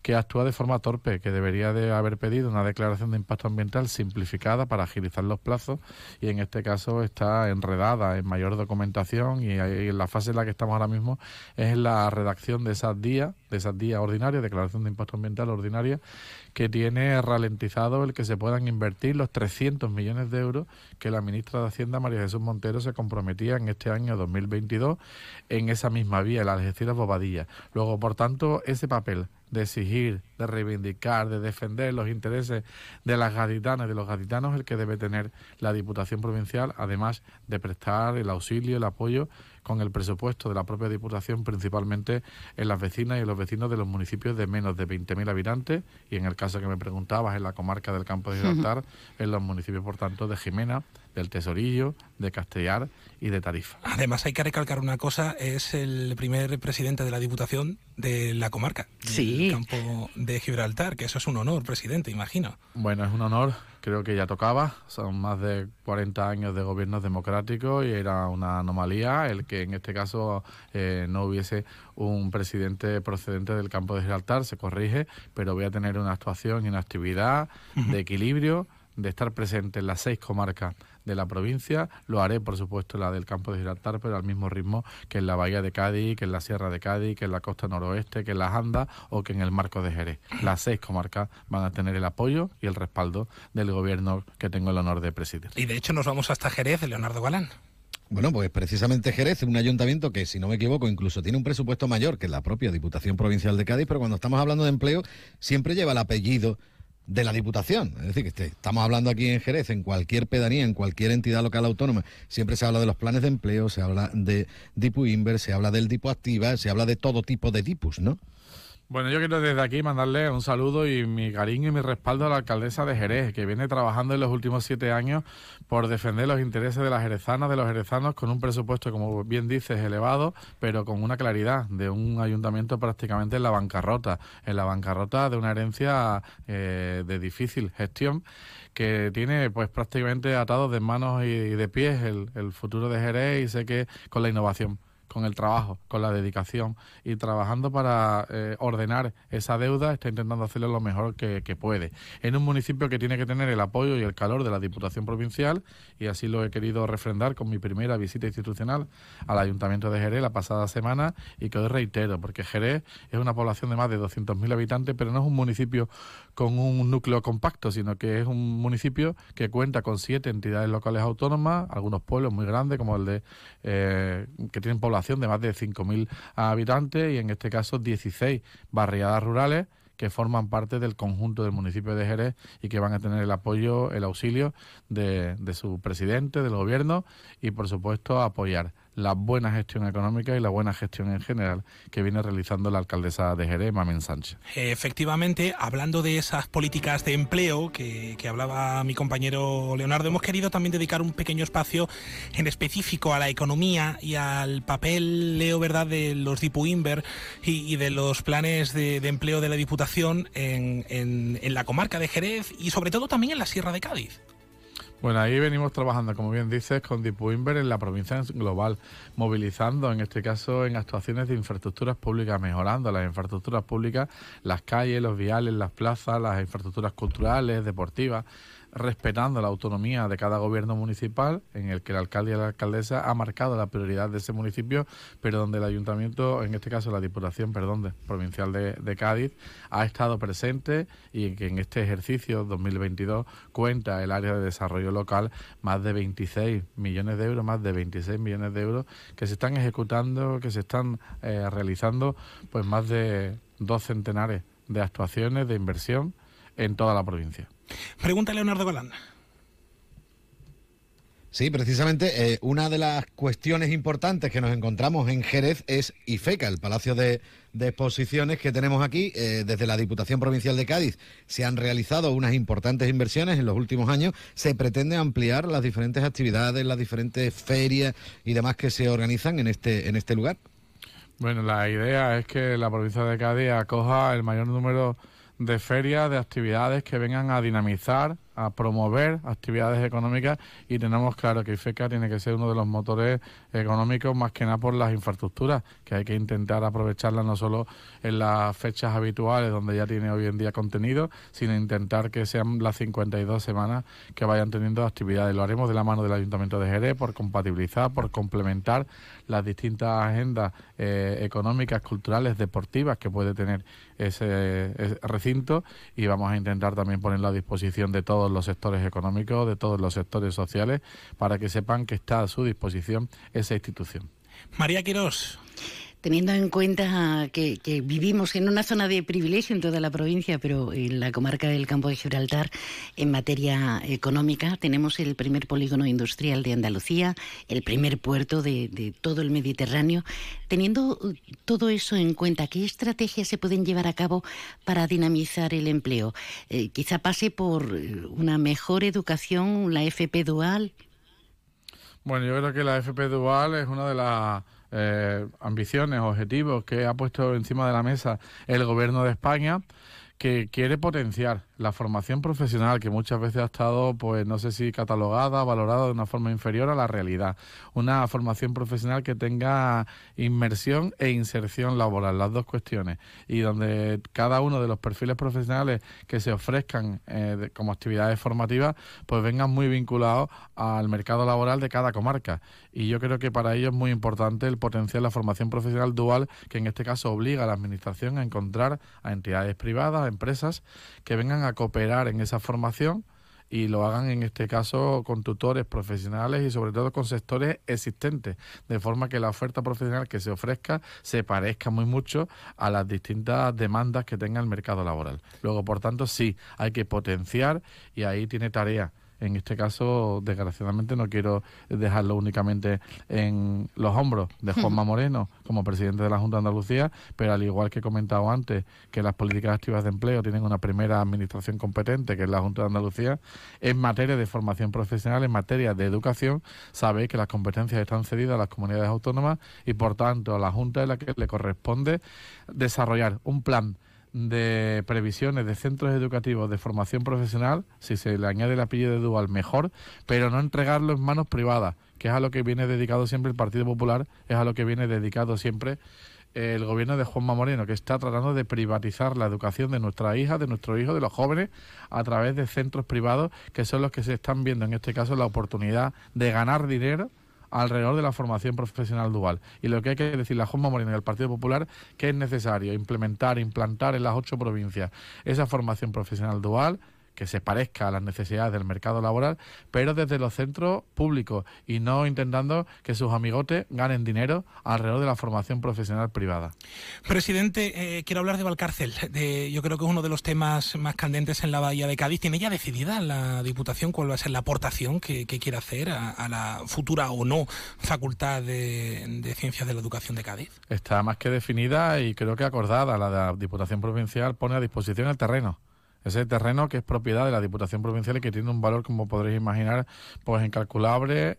que actúa de forma torpe, que debería de haber pedido una declaración de impacto ambiental simplificada para agilizar los plazos y en este caso está enredada en mayor documentación y en la fase en la que estamos ahora mismo es la redacción de esas días, de esas días ordinarias, declaración de impacto ambiental ordinaria, que tiene ralentizado el que se puedan invertir los 300 millones de euros que la ministra de Hacienda, María Jesús Montero, se comprometía en este año 2022 en esa misma vía, la Algeciras Bobadilla. Luego, por tanto, ese papel de exigir, de reivindicar, de defender los intereses de las gaditanas de los gaditanos el que debe tener la Diputación Provincial, además de prestar el auxilio, el apoyo con el presupuesto de la propia Diputación, principalmente en las vecinas y en los vecinos de los municipios de menos de 20.000 habitantes y en el caso que me preguntabas, en la comarca del Campo de Gibraltar, en los municipios, por tanto, de Jimena, del Tesorillo, de Castellar y de Tarifa. Además, hay que recalcar una cosa, es el primer presidente de la Diputación de la comarca, sí. del Campo de Gibraltar, que eso es un honor, presidente, imagino. Bueno, es un honor creo que ya tocaba. Son más de 40 años de gobiernos democráticos y era una anomalía el que en este caso eh, no hubiese un presidente procedente del campo de Gibraltar. Se corrige, pero voy a tener una actuación y una actividad de equilibrio, de estar presente en las seis comarcas de la provincia. Lo haré, por supuesto, la del campo de Gibraltar, pero al mismo ritmo que en la bahía de Cádiz, que en la sierra de Cádiz, que en la costa noroeste, que en las Andas o que en el marco de Jerez. Las seis comarcas van a tener el apoyo y el respaldo del gobierno que tengo el honor de presidir. Y de hecho nos vamos hasta Jerez, Leonardo Galán. Bueno, pues precisamente Jerez, un ayuntamiento que, si no me equivoco, incluso tiene un presupuesto mayor que la propia Diputación Provincial de Cádiz, pero cuando estamos hablando de empleo, siempre lleva el apellido de la Diputación. Es decir, que estamos hablando aquí en Jerez, en cualquier pedanía, en cualquier entidad local autónoma, siempre se habla de los planes de empleo, se habla de Dipu Inver, se habla del Dipu Activa, se habla de todo tipo de Dipus, ¿no? Bueno, yo quiero desde aquí mandarle un saludo y mi cariño y mi respaldo a la alcaldesa de Jerez, que viene trabajando en los últimos siete años por defender los intereses de las jerezanas, de los jerezanos, con un presupuesto, como bien dices, elevado, pero con una claridad de un ayuntamiento prácticamente en la bancarrota, en la bancarrota de una herencia eh, de difícil gestión que tiene pues prácticamente atados de manos y de pies el, el futuro de Jerez y sé que con la innovación con el trabajo, con la dedicación y trabajando para eh, ordenar esa deuda, está intentando hacerlo lo mejor que, puede. En un municipio que tiene que tener el apoyo y el calor de la Diputación Provincial, y así lo he querido refrendar con mi primera visita institucional al Ayuntamiento de Jerez la pasada semana, y que hoy reitero, porque Jerez es una población de más de 200.000 habitantes, pero no es un municipio con un núcleo compacto, sino que es un municipio que cuenta con siete entidades locales autónomas, algunos pueblos muy grandes, como el de eh, que tienen población de más de 5.000 habitantes y en este caso 16 barriadas rurales que forman parte del conjunto del municipio de Jerez y que van a tener el apoyo, el auxilio de, de su presidente, del gobierno y por supuesto apoyar la buena gestión económica y la buena gestión en general que viene realizando la alcaldesa de Jerez, Mamen Sánchez. Efectivamente, hablando de esas políticas de empleo que, hablaba mi compañero Leonardo, hemos querido también dedicar un pequeño espacio en específico a la economía y al papel, leo verdad, de los Dipu Inver y, de los planes de, empleo de la Diputación en, en la comarca de Jerez y sobre todo también en la Sierra de Cádiz. Bueno, ahí venimos trabajando, como bien dices, con Dipuinver en la provincia global, movilizando, en este caso, en actuaciones de infraestructuras públicas, mejorando las infraestructuras públicas, las calles, los viales, las plazas, las infraestructuras culturales, deportivas respetando la autonomía de cada gobierno municipal, en el que el alcalde y la alcaldesa ha marcado la prioridad de ese municipio, pero donde el ayuntamiento, en este caso la Diputación, perdón, provincial de, Cádiz, ha estado presente y que en este ejercicio 2022 cuenta el área de desarrollo local más de 26 millones de euros, más de 26 millones de euros que se están ejecutando, que se están eh, realizando, pues más de dos centenares de actuaciones de inversión en toda la provincia. Pregunta Leonardo Galán. Sí, precisamente eh, una de las cuestiones importantes que nos encontramos en Jerez es IFECA, el Palacio de, Exposiciones que tenemos aquí. Eh, desde la Diputación Provincial de Cádiz se han realizado unas importantes inversiones en los últimos años. Se pretende ampliar las diferentes actividades, las diferentes ferias y demás que se organizan en este, en este lugar. Bueno, la idea es que la provincia de Cádiz acoja el mayor número de ferias, de actividades que vengan a dinamizar a promover actividades económicas y tenemos claro que IFECA tiene que ser uno de los motores económicos más que nada por las infraestructuras, que hay que intentar aprovecharlas no solo en las fechas habituales donde ya tiene hoy en día contenido, sino intentar que sean las 52 semanas que vayan teniendo actividades. Lo haremos de la mano del Ayuntamiento de Jerez por compatibilizar, por complementar las distintas agendas eh, económicas, culturales, deportivas que puede tener ese, ese recinto y vamos a intentar también ponerlo a disposición de todos los sectores económicos, de todos los sectores sociales, para que sepan que está a su disposición esa institución. María Quirós teniendo en cuenta que, vivimos en una zona de privilegio en toda la provincia, pero en la comarca del Campo de Gibraltar, en materia económica, tenemos el primer polígono industrial de Andalucía, el primer puerto de, todo el Mediterráneo. Teniendo uh, todo eso en cuenta, ¿qué estrategias se pueden llevar a cabo para dinamizar el empleo? Eh, quizá pase por eh, una mejor educación, la FP dual. Bueno, yo creo que la FP dual es una de las eh, ambiciones, objetivos que ha puesto encima de la mesa el gobierno de España que quiere potenciar la formación profesional que muchas veces ha estado, pues no sé si catalogada, valorada de una forma inferior a la realidad. Una formación profesional que tenga inmersión e inserción laboral, las dos cuestiones, y donde cada uno de los perfiles profesionales que se ofrezcan eh, como actividades formativas, pues vengan muy vinculados al mercado laboral de cada comarca. Y yo creo que para ello es muy importante el potenciar la formación profesional dual, que en este caso obliga a la Administración a encontrar a entidades privadas, a empresas, que vengan a cooperar en esa formación y lo hagan en este caso con tutores profesionales y sobre todo con sectores existentes, de forma que la oferta profesional que se ofrezca se parezca muy mucho a las distintas demandas que tenga el mercado laboral. Luego, por tanto, sí, hay que potenciar y ahí tiene tarea en este caso, desgraciadamente, no quiero dejarlo únicamente en los hombros de Juanma Moreno como presidente de la Junta de Andalucía, pero al igual que he comentado antes, que las políticas activas de empleo tienen una primera administración competente, que es la Junta de Andalucía, en materia de formación profesional, en materia de educación, sabéis que las competencias están cedidas a las comunidades autónomas y, por tanto, a la Junta es la que le corresponde desarrollar un plan de previsiones de centros educativos de formación profesional, si se le añade el apellido de dual, mejor, pero no entregarlo en manos privadas, que es a lo que viene dedicado siempre el Partido Popular, es a lo que viene dedicado siempre el gobierno de Juanma Moreno, que está tratando de privatizar la educación de nuestra hija, de nuestros hijos, de los jóvenes, a través de centros privados, que son los que se están viendo en este caso la oportunidad de ganar dinero alrededor de la formación profesional dual. Y lo que hay que decirle a Juanma Moreno y al Partido Popular que es necesario implementar, implantar en las ocho provincias esa formación profesional dual que se parezca a las necesidades del mercado laboral, pero desde los centros públicos y no intentando que sus amigotes ganen dinero alrededor de la formación profesional privada. Presidente, eh, quiero hablar de Valcárcel. De, yo creo que es uno de los temas más candentes en la Bahía de Cádiz. ¿Tiene ya decidida la Diputación cuál va a ser la aportación que, quiere hacer a, la futura o no Facultad de, de Ciencias de la Educación de Cádiz? Está más que definida y creo que acordada. La Diputación Provincial pone a disposición el terreno ese terreno que es propiedad de la Diputación Provincial y que tiene un valor, como podréis imaginar, pues incalculable,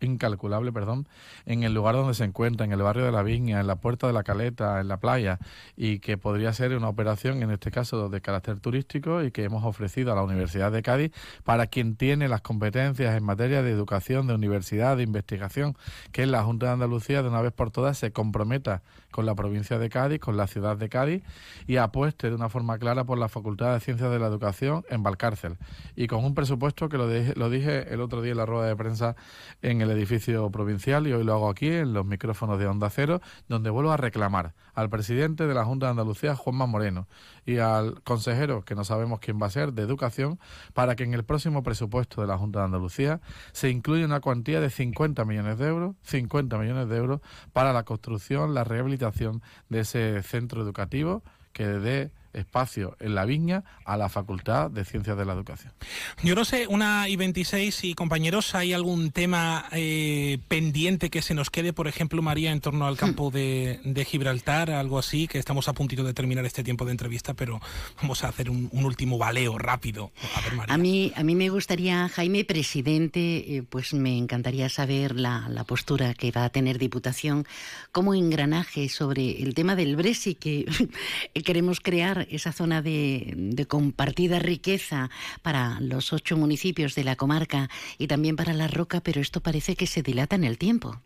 incalculable, perdón, en el lugar donde se encuentra, en el barrio de la Viña, en la Puerta de la Caleta, en la playa, y que podría ser una operación, en este caso, de carácter turístico y que hemos ofrecido a la Universidad de Cádiz para quien tiene las competencias en materia de educación, de universidad, de investigación, que la Junta de Andalucía, de una vez por todas, se comprometa con la provincia de Cádiz, con la ciudad de Cádiz, y apueste de una forma clara por la Facultad de Ciencias de la Educación en Valcárcel. Y con un presupuesto que lo lo dije el otro día en la rueda de prensa en el edificio provincial y hoy lo hago aquí en los micrófonos de Onda Cero, donde vuelvo a reclamar al presidente de la Junta de Andalucía, Juanma Moreno, y al consejero, que no sabemos quién va a ser, de Educación, para que en el próximo presupuesto de la Junta de Andalucía se incluya una cuantía de 50 millones de euros, 50 millones de euros para la construcción, la rehabilitación de ese centro educativo que dé espacio en la viña a la Facultad de Ciencias de la Educación. Yo no sé, una y 26 y compañeros, ¿hay algún tema eh, pendiente que se nos quede, por ejemplo, María, en torno al campo de, Gibraltar, algo así, que estamos a puntito de terminar este tiempo de entrevista, pero vamos a hacer un, último baleo rápido. A, mí, a mí me gustaría, Jaime, presidente, eh, pues me encantaría saber la, la postura que va a tener Diputación como engranaje sobre el tema del Brexit que queremos crear esa zona de, compartida riqueza para los ocho municipios de la comarca y también para la roca, pero esto parece que se dilata en el tiempo.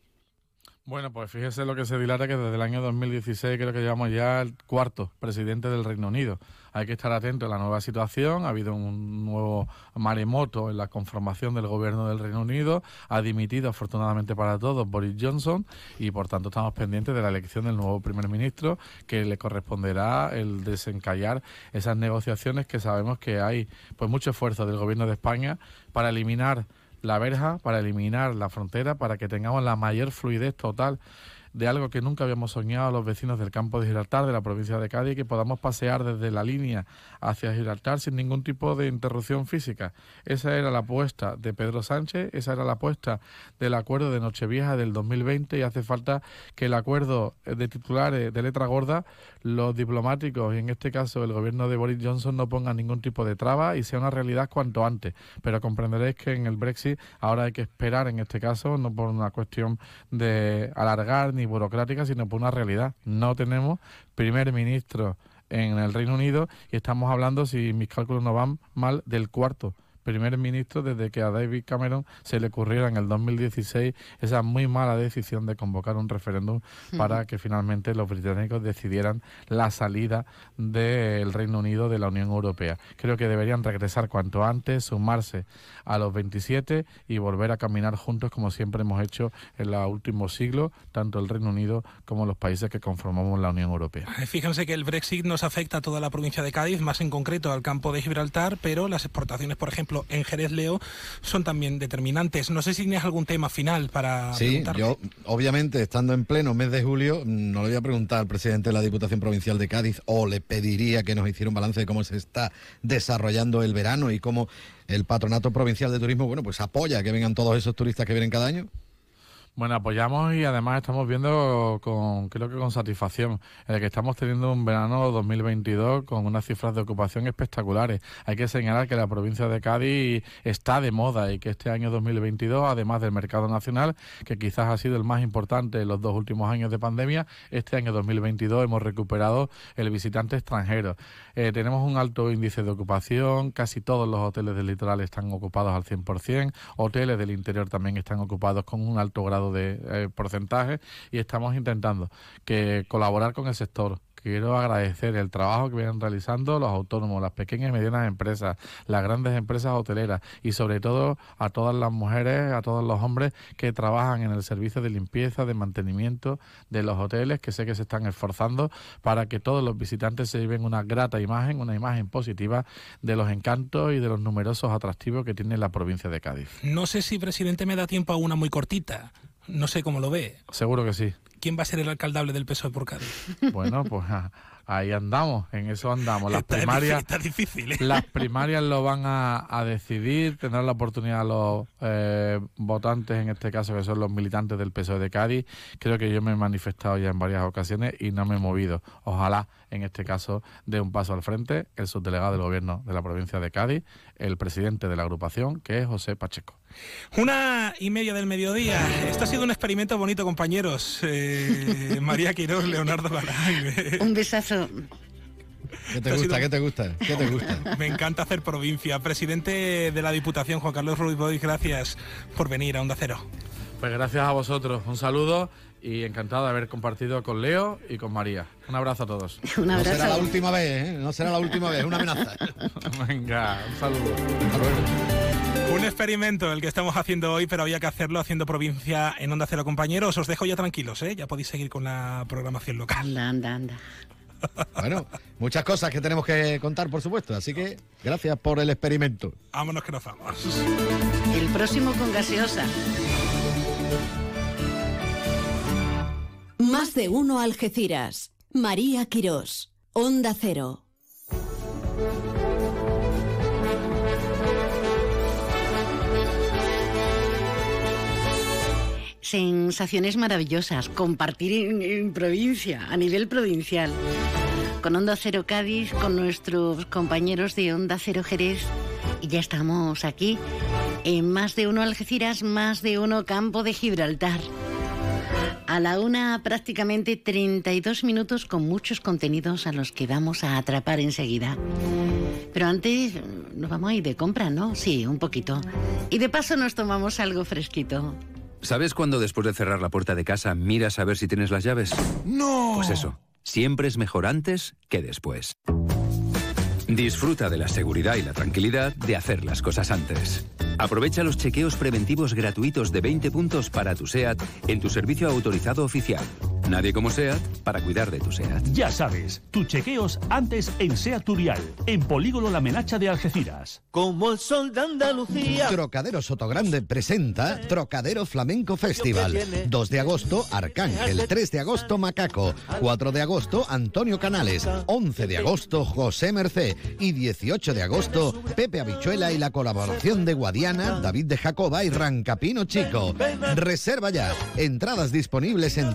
Bueno, pues fíjese lo que se dilata, que desde el año 2016 creo que llevamos ya el cuarto presidente del Reino Unido. Hay que estar atento a la nueva situación. Ha habido un nuevo maremoto en la conformación del gobierno del Reino Unido. Ha dimitido, afortunadamente para todos, Boris Johnson y por tanto estamos pendientes de la elección del nuevo primer ministro que le corresponderá el desencallar esas negociaciones que sabemos que hay pues mucho esfuerzo del gobierno de España para eliminar la verja, para eliminar la frontera, para que tengamos la mayor fluidez total de algo que nunca habíamos soñado los vecinos del campo de Gibraltar, de la provincia de Cádiz, que podamos pasear desde la línea hacia Gibraltar sin ningún tipo de interrupción física. Esa era la apuesta de Pedro Sánchez, esa era la apuesta del acuerdo de Nochevieja del 2020 y hace falta que el acuerdo de titulares de letra gorda, los diplomáticos y en este caso el gobierno de Boris Johnson no pongan ningún tipo de traba y sea una realidad cuanto antes. Pero comprenderéis que en el Brexit ahora hay que esperar en este caso, no por una cuestión de alargar ni burocrática, sino por una realidad. No tenemos primer ministro en el Reino Unido y estamos hablando, si mis cálculos no van mal, del cuarto primer ministro desde que a David Cameron se le ocurriera en el 2016 esa muy mala decisión de convocar un referéndum para que finalmente los británicos decidieran la salida del Reino Unido de la Unión Europea. Creo que deberían regresar cuanto antes, sumarse a los 27 y volver a caminar juntos como siempre hemos hecho en los últimos siglos, tanto el Reino Unido como los países que conformamos la Unión Europea. Fíjense que el Brexit nos afecta a toda la provincia de Cádiz, más en concreto al campo de Gibraltar, pero las exportaciones, por ejemplo, ejemplo, en Jerez Leo, son también determinantes. No sé si tienes algún tema final para Sí, yo, obviamente, estando en pleno mes de julio, no le voy a preguntar al presidente de la Diputación Provincial de Cádiz o le pediría que nos hiciera un balance de cómo se está desarrollando el verano y cómo el Patronato Provincial de Turismo, bueno, pues apoya que vengan todos esos turistas que vienen cada año. Bueno, apoyamos y además estamos viendo con, creo que con satisfacción, el que estamos teniendo un verano 2022 con unas cifras de ocupación espectaculares. Hay que señalar que la provincia de Cádiz está de moda y que este año 2022, además del mercado nacional, que quizás ha sido el más importante en los dos últimos años de pandemia, este año 2022 hemos recuperado el visitante extranjero. Eh, tenemos un alto índice de ocupación, casi todos los hoteles del litoral están ocupados al 100%, hoteles del interior también están ocupados con un alto grado de eh, porcentaje y estamos intentando que colaborar con el sector quiero agradecer el trabajo que vienen realizando los autónomos, las pequeñas y medianas empresas, las grandes empresas hoteleras y sobre todo a todas las mujeres, a todos los hombres que trabajan en el servicio de limpieza, de mantenimiento de los hoteles, que sé que se están esforzando para que todos los visitantes se lleven una grata imagen, una imagen positiva de los encantos y de los numerosos atractivos que tiene la provincia de Cádiz. No sé si, presidente, me da tiempo a una muy cortita. No sé cómo lo ve. Seguro que sí. ¿Quién va a ser el alcaldable del PSOE por Cádiz? Bueno, pues ah, ahí andamos, en eso andamos. Las primarias, está difícil. ¿eh? las primarias lo van a, a decidir, tendrán la oportunidad los eh, votantes, en este caso que son los militantes del PSOE de Cádiz. Creo que yo me he manifestado ya en varias ocasiones y no me he movido. Ojalá, en este caso, dé un paso al frente el subdelegado del gobierno de la provincia de Cádiz, el presidente de la agrupación, que es José Pacheco. Una y media del mediodía. Esto ha sido un experimento bonito, compañeros. Eh, María Quirós, Leonardo Galán. Un besazo. ¿Qué te gusta? ¿Qué te gusta? ¿Qué te gusta? Me encanta hacer provincia. Presidente de la Diputación, Juan Carlos Ruiz Boy, gracias por venir a Onda Cero. Pues gracias a vosotros. Un saludo y encantado de haber compartido con Leo y con María. Un abrazo a todos. Un No abrazo. será la última vez, ¿eh? No será la última vez, es una amenaza. Venga, un saludo. Hasta luego. Un experimento el que estamos haciendo hoy, pero había que hacerlo haciendo provincia en Onda Cero, compañeros. Os dejo ya tranquilos, ¿eh? Ya podéis seguir con la programación local. Anda, anda, anda. Bueno, muchas cosas que tenemos que contar, por supuesto. Así que gracias por el experimento. Vámonos que nos vamos. El próximo con gaseosa. Más de uno Algeciras. María Quirós. Onda Cero. Sensaciones maravillosas. Compartir en, provincia, a nivel provincial. Con Onda Cero Cádiz, con nuestros compañeros de Onda Cero Jerez. Y ya estamos aquí en más de uno Algeciras, más de uno Campo de Gibraltar. A la una prácticamente 32 minutos con muchos contenidos a los que vamos a atrapar enseguida. Pero antes nos vamos a ir de compra, ¿no? Sí, un poquito. Y de paso nos tomamos algo fresquito. ¿Sabes cuando después de cerrar la puerta de casa miras a ver si tienes las llaves? ¡No! Pues eso, siempre es mejor antes que después. Disfruta de la seguridad y la tranquilidad de hacer las cosas antes. Aprovecha los chequeos preventivos gratuitos de 20 puntos para tu SEAT en tu servicio autorizado oficial. Nadie como SEAT para cuidar de tu SEAT. Ya sabes, tus chequeos antes en SEAT Turial, en Polígono La Menacha de Algeciras. Como el sol de Andalucía. Trocadero Sotogrande presenta Trocadero Flamenco Festival. 2 de agosto, Arcángel. 3 de agosto, Macaco. 4 de agosto, Antonio Canales. 11 de agosto, José Mercé. Y 18 de agosto, Pepe Habichuela y la colaboración de Guadiana, David de Jacoba y Rancapino Chico. Reserva ya. Entradas disponibles en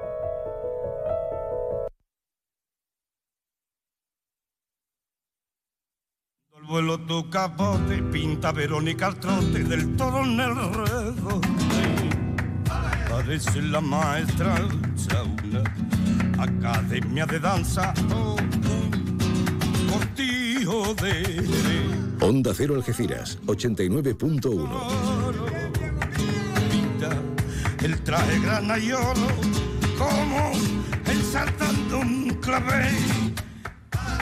Vuelo tu capote, pinta Verónica al trote del toro en el redote. Parece la maestra una academia de danza, oh, oh, cortijo de Onda Cero Algeciras, 89.1. El traje grana y oro como ensartando un clavel.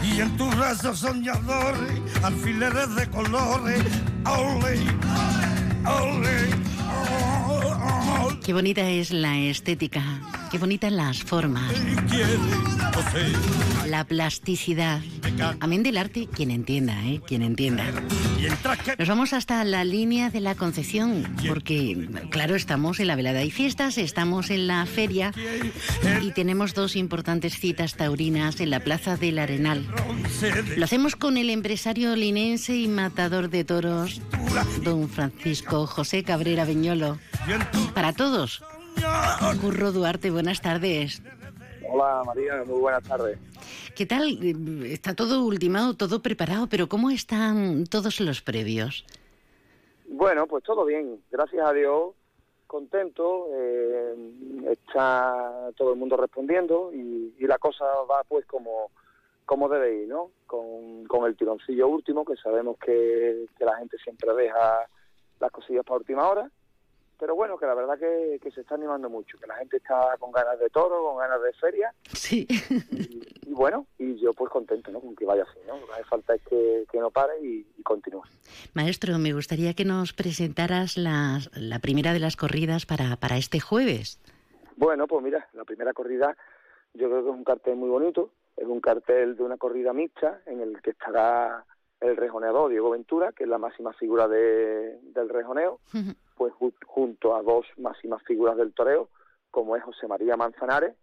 Y en tus brazos soñadores, alfileres de colores, ole, ole, Qué bonita es la estética, qué bonitas las formas, la plasticidad. Amén del arte, quien entienda, ¿eh? Quien entienda. Nos vamos hasta la línea de la Concepción, porque, claro, estamos en la velada y fiestas, estamos en la feria y tenemos dos importantes citas taurinas en la Plaza del Arenal. Lo hacemos con el empresario linense y matador de toros, don Francisco José Cabrera Beñolo. Para todos. Curro Duarte, buenas tardes. Hola María, muy buenas tardes. ¿Qué tal? Está todo ultimado, todo preparado, pero ¿cómo están todos los previos? Bueno, pues todo bien, gracias a Dios, contento, eh, está todo el mundo respondiendo y, y, la cosa va pues como, como debe ir, ¿no? Con, con el tironcillo último, que sabemos que, que la gente siempre deja las cosillas para última hora pero bueno, que la verdad que, que, se está animando mucho, que la gente está con ganas de toro, con ganas de feria. Sí. Y, y bueno, y yo pues contento, ¿no? Con que vaya así, ¿no? Lo que hace falta es que, que no pare y, y, continúe. Maestro, me gustaría que nos presentaras la, la primera de las corridas para, para este jueves. Bueno, pues mira, la primera corrida yo creo que es un cartel muy bonito, es un cartel de una corrida mixta en el que estará el rejoneador Diego Ventura, que es la máxima figura de, del rejoneo, pues ju junto a dos máximas figuras del toreo, como es José María Manzanares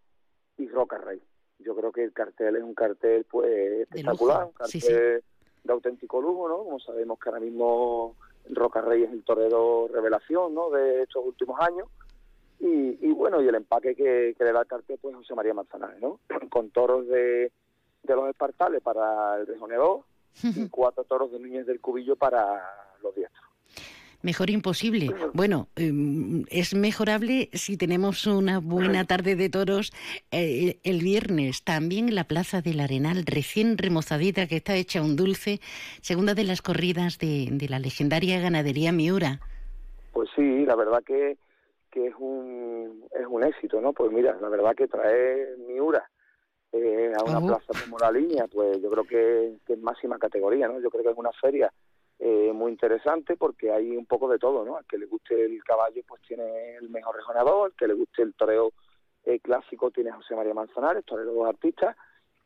y Roca Rey. Yo creo que el cartel es un cartel pues espectacular, un cartel sí, sí. de auténtico lujo, ¿no? Como sabemos que ahora mismo Roca Rey es el torero revelación, ¿no? De estos últimos años. Y, y bueno, y el empaque que, que, le da el cartel pues José María Manzanares, ¿no? Con toros de, de los espartales para el rejoneador y cuatro toros de Núñez del Cubillo para los diestros. Mejor imposible. Bueno, eh, es mejorable si tenemos una buena tarde de toros eh, el viernes. También la Plaza del Arenal, recién remozadita, que está hecha un dulce, segunda de las corridas de, de la legendaria ganadería Miura. Pues sí, la verdad que, que es, un, es un éxito, ¿no? Pues mira, la verdad que trae Miura eh, a una uh -huh. plaza como la línea, pues yo creo que, que, es máxima categoría, ¿no? Yo creo que es una feria eh, muy interesante porque hay un poco de todo, ¿no? Al que le guste el caballo, pues tiene el mejor rejonador, al que le guste el toreo eh, clásico tiene José María Manzanares, torero artistas,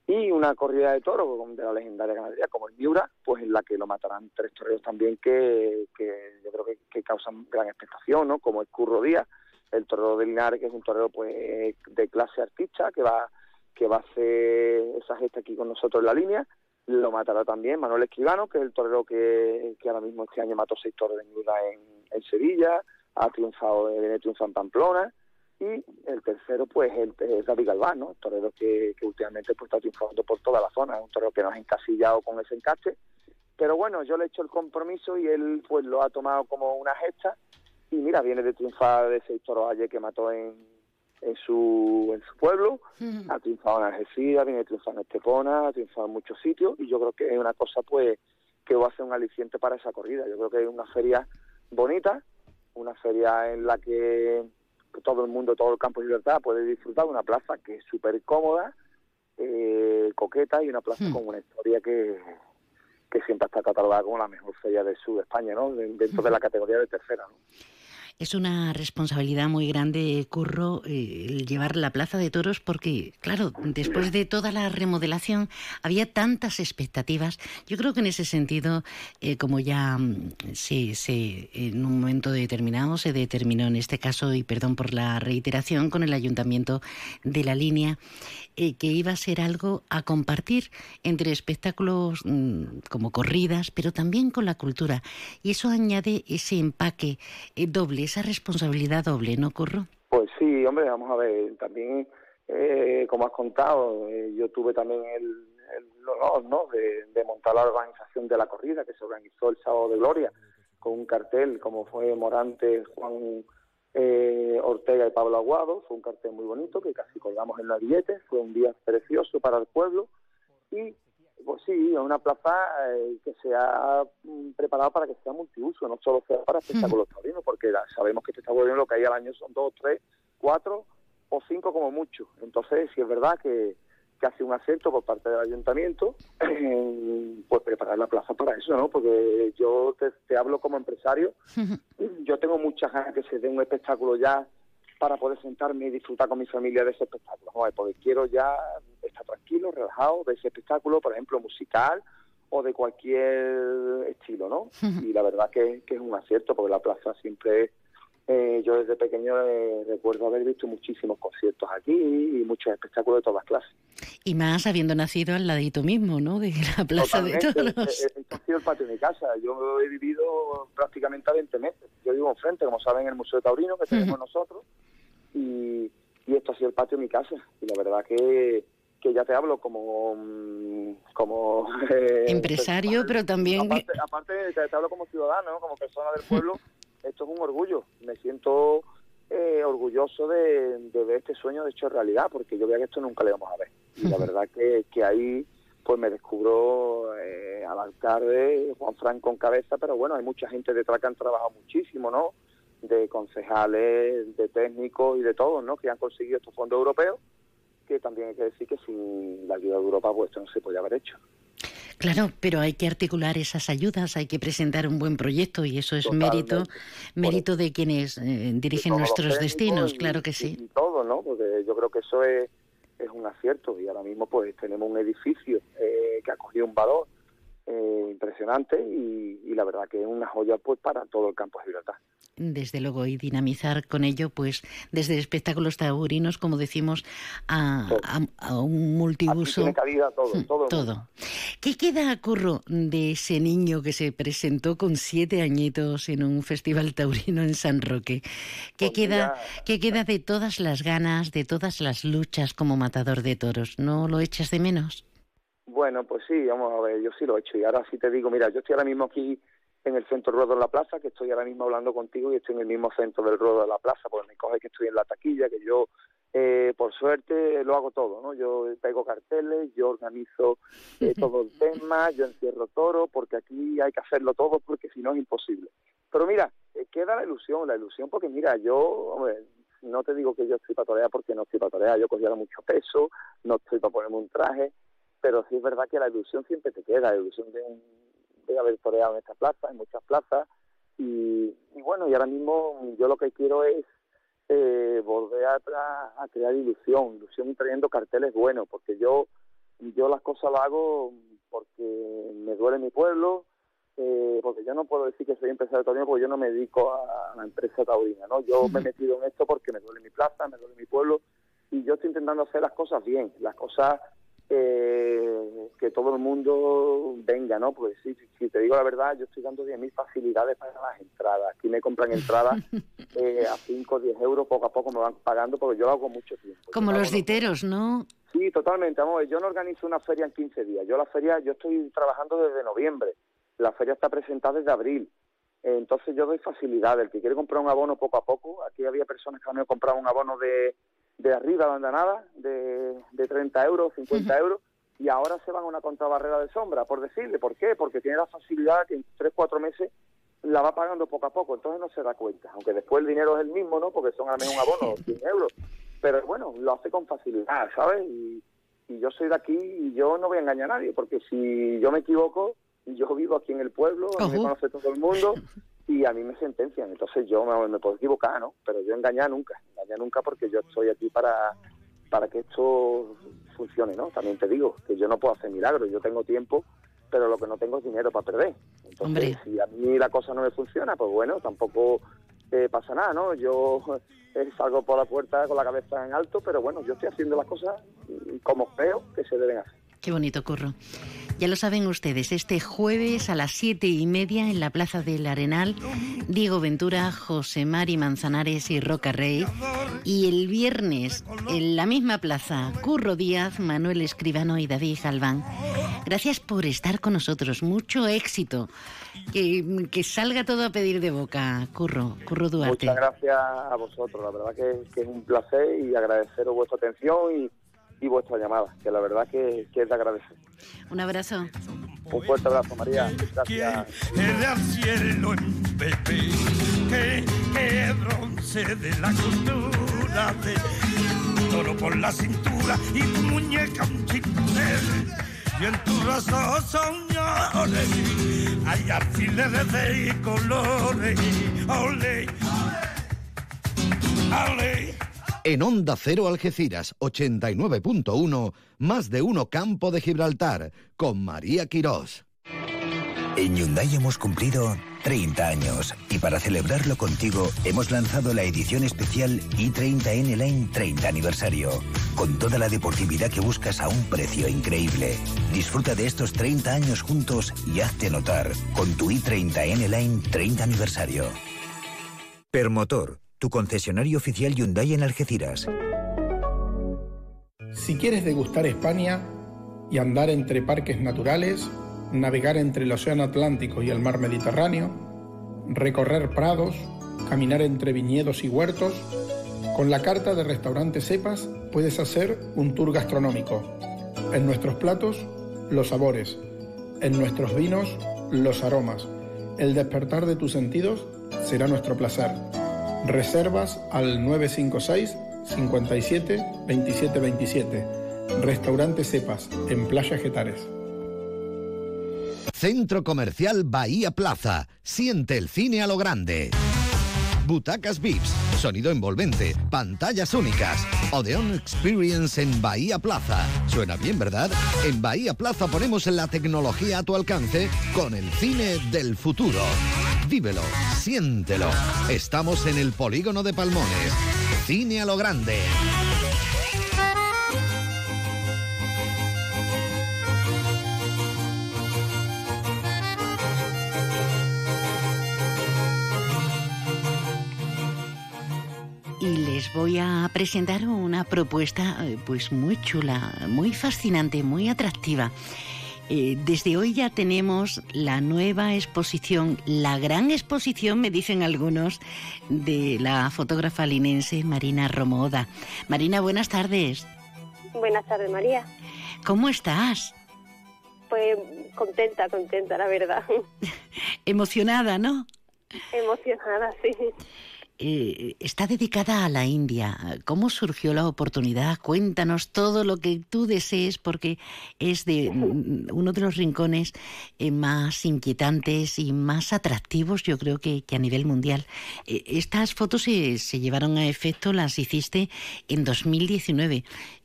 y una corrida de toro de la legendaria ganadería como el Miura, pues en la que lo matarán tres toreros también que, que yo creo que, que causan gran expectación, ¿no? Como el Curro Díaz, el torero de Linares, que es un torero pues de clase artista, que va que va a hacer esa gesta aquí con nosotros en la línea. Lo matará también Manuel Esquivano, que es el torero que, ahora mismo este año mató seis toros de Miura en, en Sevilla, ha triunfado, viene triunfando en Pamplona. Y el tercero, pues, el, es David Galván, ¿no? torero que, últimamente pues, está triunfando por toda la zona. Un torero que nos ha encasillado con ese encaste. Pero bueno, yo le he hecho el compromiso y él pues lo ha tomado como una gesta. Y mira, viene de triunfar de seis toros ayer que mató en, en su, en su pueblo, ha triunfado en Algeciras, viene triunfando en Estepona, ha triunfado en muchos sitios y yo creo que es una cosa pues que va a ser un aliciente para esa corrida. Yo creo que es una feria bonita, una feria en la que todo el mundo, todo el campo de libertad puede disfrutar de una plaza que es súper cómoda, eh, coqueta y una plaza -huh. con una historia que, que siempre está catalogada como la mejor feria de sur de España, ¿no? dentro de la categoría de tercera. ¿no? Es una responsabilidad muy grande, Curro, eh, el llevar la Plaza de Toros porque, claro, después de toda la remodelación había tantas expectativas. Yo creo que en ese sentido, eh, como ya se, se, en un momento determinado se determinó en este caso, y perdón por la reiteración, con el Ayuntamiento de la Línea, eh, que iba a ser algo a compartir entre espectáculos mmm, como corridas, pero también con la cultura. Y eso añade ese empaque doble esa responsabilidad doble, ¿no, Curro? Pues sí, hombre, vamos a ver, también, eh, como has contado, eh, yo tuve también el, el honor ¿no? de, de, montar la organización de la corrida que se organizó el sábado de Gloria, con un cartel como fue Morante, Juan eh, Ortega y Pablo Aguado, fue un cartel muy bonito que casi colgamos en la billete, fue un día precioso para el pueblo y pues sí, es una plaza eh, que se ha mm, preparado para que sea multiuso, no solo sea para espectáculos taurinos, porque sabemos que espectáculos taurinos lo que hay al año son dos, tres, cuatro o cinco como mucho. Entonces, si es verdad que, que hace un acierto por parte del ayuntamiento, pues preparar la plaza para eso, ¿no? Porque yo te, hablo como empresario, yo tengo muchas ganas que se dé un espectáculo ya para poder sentarme y disfrutar con mi familia de ese espectáculo, porque quiero ya estar tranquilo, relajado de ese espectáculo, por ejemplo, musical o de cualquier estilo, ¿no? Y la verdad que, que es un acierto, porque la plaza siempre eh, yo desde pequeño eh, recuerdo haber visto muchísimos conciertos aquí y muchos espectáculos de todas clases. Y más habiendo nacido al ladito mismo, ¿no? De la Plaza de Toros. Este ha sido el patio de mi casa. Yo he vivido prácticamente 20 meses. Yo vivo enfrente, como saben, en el Museo Taurino que tenemos nosotros. Y, y esto ha sido el patio de mi casa. Y la verdad que que ya te hablo como como eh, empresario pero también aparte, aparte te, hablo como ciudadano como persona del pueblo esto es un orgullo. Me siento eh, orgulloso de, ver este sueño de hecho realidad, porque yo veía que esto nunca le vamos a ver. Y la verdad que, que ahí pues me descubro eh, al alcalde Juan Franco con cabeza, pero bueno, hay mucha gente detrás que han trabajado muchísimo, ¿no? De concejales, de técnicos y de todos, ¿no? Que han conseguido estos fondos europeos, que también hay que decir que sin la ayuda de Europa pues esto no se podía haber hecho. Claro, pero hay que articular esas ayudas, hay que presentar un buen proyecto y eso es mérito mérito de quienes eh, dirigen nuestros destinos, claro que sí. Y, todo, ¿no? Porque yo creo que eso es, es un acierto y ahora mismo pues tenemos un edificio eh, que ha cogido un valor eh, impresionante y, y, la verdad que es una joya pues para todo el campo de Gibraltar desde luego, y dinamizar con ello, pues, desde espectáculos taurinos, como decimos, a, un multiuso. todo, todo. ¿Qué queda, Curro, de ese niño que se presentó con siete añitos en un festival taurino en San Roque? ¿Qué, pues queda, ¿Qué queda de todas las ganas, de todas las luchas como matador de toros? ¿No lo echas de menos? Bueno, pues sí, vamos a ver, yo sí lo he hecho. Y ahora sí te digo, mira, yo estoy ahora mismo aquí en el centro Ruedo de la Plaza, que estoy ahora mismo hablando contigo y estoy en el mismo centro del Ruedo de la Plaza, porque me coge que estoy en la taquilla, que yo, eh, por suerte, lo hago todo, ¿no? Yo pego carteles, yo organizo eh, todo el tema, yo encierro toro, porque aquí hay que hacerlo todo, porque si no es imposible. Pero mira, eh, queda la ilusión, la ilusión, porque mira, yo, no te digo que yo estoy para porque no estoy para yo cogía mucho peso, no estoy para ponerme un traje, pero sí es verdad que la ilusión siempre te queda, la ilusión de un haber toreado en esta plaza, en muchas plazas. Y, bueno, y ahora mismo yo lo que quiero es eh, volver a, a, crear ilusión, ilusión trayendo carteles buenos, porque yo, yo las cosas las hago porque me duele mi pueblo, eh, porque yo no puedo decir que soy empresario taurino porque yo no me dedico a, la empresa taurina, ¿no? Yo me he metido en esto porque me duele mi plaza, me duele mi pueblo y yo estoy intentando hacer las cosas bien, las cosas eh, que todo el mundo venga, ¿no? Pues sí, si te digo la verdad, yo estoy dando 10.000 facilidades para las entradas. Aquí me compran entradas eh, a 5 o 10 euros, poco a poco me van pagando porque yo lo hago mucho tiempo. Como los diteros, ¿no? Sí, totalmente. Vamos, yo no organizo una feria en 15 días. Yo la feria, yo estoy trabajando desde noviembre. La feria está presentada desde abril. Entonces yo doy facilidades. El que quiere comprar un abono poco a poco, aquí había personas que han comprado un abono de de arriba de andanada de, de 30 euros, 50 euros, y ahora se van a una contrabarrera de sombra, por decirle. ¿Por qué? Porque tiene la facilidad que en 3, 4 meses la va pagando poco a poco, entonces no se da cuenta. Aunque después el dinero es el mismo, ¿no? Porque son al menos un abono, 100 euros. Pero bueno, lo hace con facilidad, ¿sabes? Y, y yo soy de aquí y yo no voy a engañar a nadie, porque si yo me equivoco, yo vivo aquí en el pueblo, a me conoce todo el mundo, y a mí me sentencian. Entonces yo me, puedo equivocar, ¿no? Pero yo engañar nunca, engañar nunca porque yo estoy aquí para, para que esto funcione, ¿no? También te digo que yo no puedo hacer milagros, yo tengo tiempo, pero lo que no tengo es dinero para perder. Entonces, si a mí la cosa no me funciona, pues bueno, tampoco eh, pasa nada, ¿no? Yo eh, salgo por la puerta con la cabeza en alto, pero bueno, yo estoy haciendo las cosas como creo que se deben hacer. Qué bonito, Curro. Ya lo saben ustedes, este jueves a las siete y media en la Plaza del Arenal, Diego Ventura, José Mari Manzanares y Roca Rey. Y el viernes, en la misma plaza, Curro Díaz, Manuel Escribano y David Galván. Gracias por estar con nosotros. Mucho éxito. Que, que salga todo a pedir de boca, Curro, Curro Duarte. Muchas gracias a vosotros. La verdad que, que es un placer y agradeceros vuestra atención y y vuestra llamada, que la verdad que, que es de agradecer. Un abrazo. Un fuerte abrazo, María. Gracias. El al cielo en Pepe, que, que bronce de la cultura de toro por la cintura y tu muñeca un chicotel. Y en tu rostro soñores hay alfileres de colores. Ole, ole. En Onda Cero Algeciras 89.1, más de uno Campo de Gibraltar, con María Quirós. En Hyundai hemos cumplido 30 años y para celebrarlo contigo hemos lanzado la edición especial i30N Line 30 aniversario, con toda la deportividad que buscas a un precio increíble. Disfruta de estos 30 años juntos y hazte notar con tu i30N Line 30 aniversario. Permotor, tu concesionario oficial Hyundai en Algeciras. Si quieres degustar España y andar entre parques naturales, navegar entre el Océano Atlántico y el Mar Mediterráneo, recorrer prados, caminar entre viñedos y huertos, con la carta de restaurante Cepas puedes hacer un tour gastronómico. En nuestros platos, los sabores. En nuestros vinos, los aromas. El despertar de tus sentidos será nuestro placer. Reservas al 956 57 27 27. Restaurante Cepas, en Playa Getares. Centro Comercial Bahía Plaza. Siente el cine a lo grande. Butacas VIPS, sonido envolvente, pantallas únicas. Odeon Experience en Bahía Plaza. Suena bien, ¿verdad? En Bahía Plaza ponemos la tecnología a tu alcance con el cine del futuro. Vívelo, siéntelo. Estamos en el polígono de Palmones. Cine a lo grande. Y les voy a presentar una propuesta eh, pues muy chula, muy fascinante, muy atractiva. Eh, desde hoy ya tenemos la nueva exposición, la gran exposición, me dicen algunos, de la fotógrafa linense Marina Romoda. Marina, buenas tardes. Buenas tardes, María. ¿Cómo estás? Pues contenta, contenta, la verdad. Emocionada, ¿no? Emocionada, sí. Eh, está dedicada a la India. ¿Cómo surgió la oportunidad? Cuéntanos todo lo que tú desees porque es de uno de los rincones eh, más inquietantes y más atractivos, yo creo que, que a nivel mundial. Eh, estas fotos se, se, llevaron a efecto, las hiciste en 2019.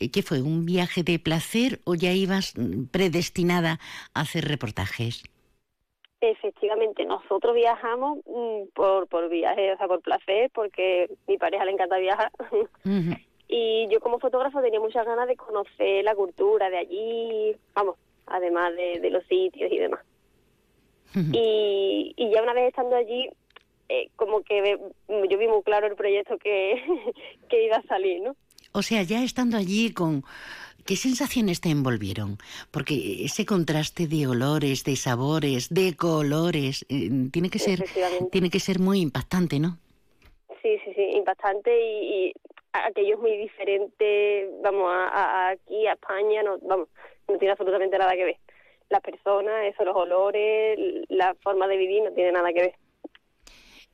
¿Qué fue? ¿Un viaje de placer o ya ibas mm, predestinada a hacer reportajes? Efectivamente, nosotros viajamos mm, por, por viaje, o sea, por placer, porque mi pareja le encanta viajar. Y yo como fotógrafo tenía muchas ganas de conocer la cultura de allí, vamos, además de, de los sitios y demás. y, y ya una vez estando allí, eh, como que yo vi muy claro el proyecto que, que iba a salir, ¿no? O sea, ya estando allí con ¿Qué sensaciones te envolvieron? Porque ese contraste de olores, de sabores, de colores, eh, tiene que ser tiene que ser muy impactante, ¿no? Sí, sí, sí, impactante y, y aquello es muy diferente, vamos, a, aquí a España, no, vamos, no tiene absolutamente nada que ver. Las personas, eso, los olores, la forma de vivir no tiene nada que ver.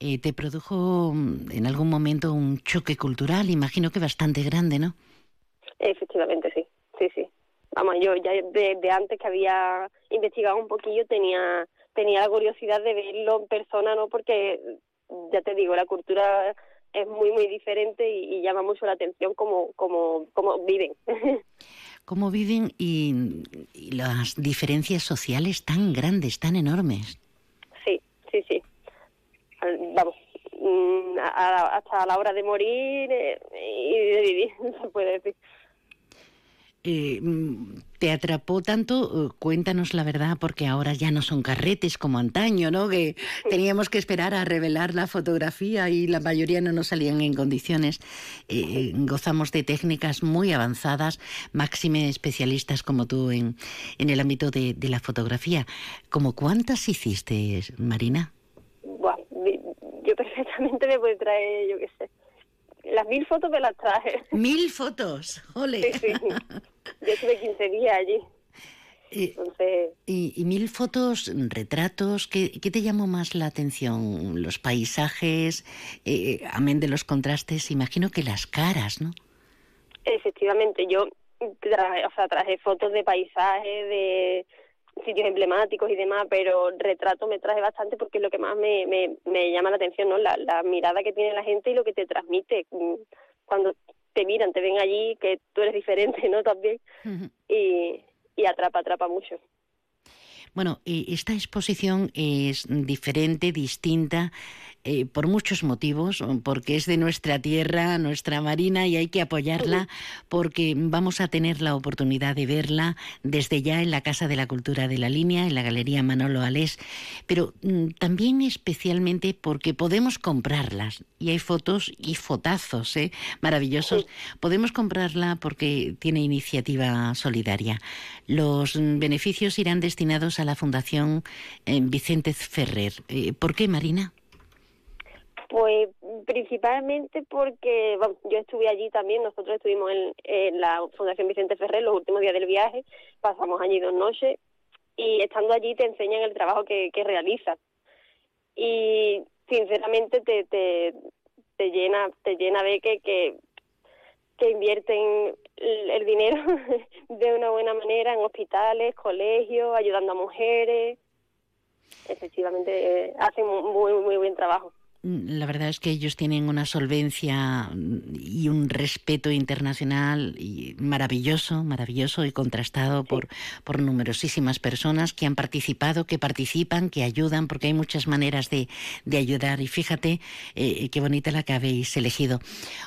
Eh, ¿Te produjo mm, en algún momento un choque cultural? Imagino que bastante grande, ¿no? Efectivamente, sí sí, sí. Vamos, yo ya de, antes que había investigado un poquillo tenía tenía la curiosidad de verlo en persona, ¿no? Porque, ya te digo, la cultura es muy, muy diferente y, llama mucho la atención cómo, cómo, cómo viven. cómo viven y, las diferencias sociales tan grandes, tan enormes. Sí, sí, sí. Vamos, mm, hasta la hora de morir eh, y de vivir, se puede decir. Eh, te atrapó tanto, eh, cuéntanos la verdad, porque ahora ya no son carretes como antaño, ¿no? Que teníamos que esperar a revelar la fotografía y la mayoría no nos salían en condiciones. Eh, gozamos de técnicas muy avanzadas, máxime especialistas como tú en, en el ámbito de, de la fotografía. ¿Cómo cuántas hiciste, Marina? Bueno, yo perfectamente me puedo traer, yo qué sé, las mil fotos me las traje. Mil fotos, ole. Sí, sí. Yo estuve 15 días allí. y, mil fotos, retratos, ¿qué, te llamó más la atención? Los paisajes, eh, amén de los contrastes, imagino que las caras, ¿no? Efectivamente, yo traje, o sea, traje fotos de paisajes, de sitios emblemáticos y demás, pero retrato me traje bastante porque es lo que más me, me, me llama la atención, ¿no? La, la mirada que tiene la gente y lo que te transmite mm, cuando te miran, te ven allí, que tú eres diferente, ¿no? También. y, y atrapa, atrapa mucho. Bueno, esta exposición es diferente, distinta, eh, por muchos motivos, porque es de nuestra tierra, nuestra marina, y hay que apoyarla, porque vamos a tener la oportunidad de verla desde ya en la Casa de la Cultura de la Línea, en la Galería Manolo Alés, pero mm, también especialmente porque podemos comprarlas, y hay fotos y fotazos ¿eh? maravillosos. Podemos comprarla porque tiene iniciativa solidaria. Los mm, beneficios irán destinados a la Fundación eh, Vicente Ferrer. ¿Por qué, Marina? Pues principalmente porque yo estuve allí también, nosotros estuvimos en, la Fundación Vicente Ferrer los últimos días del viaje, pasamos allí dos noches y estando allí te enseñan el trabajo que, que realizas. Y sinceramente te, te, te llena te llena de que, que, que invierten el, dinero de una buena manera en hospitales, colegios, ayudando a mujeres. Efectivamente, eh, hacen muy, muy buen trabajo. La verdad es que ellos tienen una solvencia mm, y un respeto internacional maravilloso, maravilloso y contrastado por, por numerosísimas personas que han participado, que participan, que ayudan, porque hay muchas maneras de, de ayudar. Y fíjate eh, qué bonita la que habéis elegido.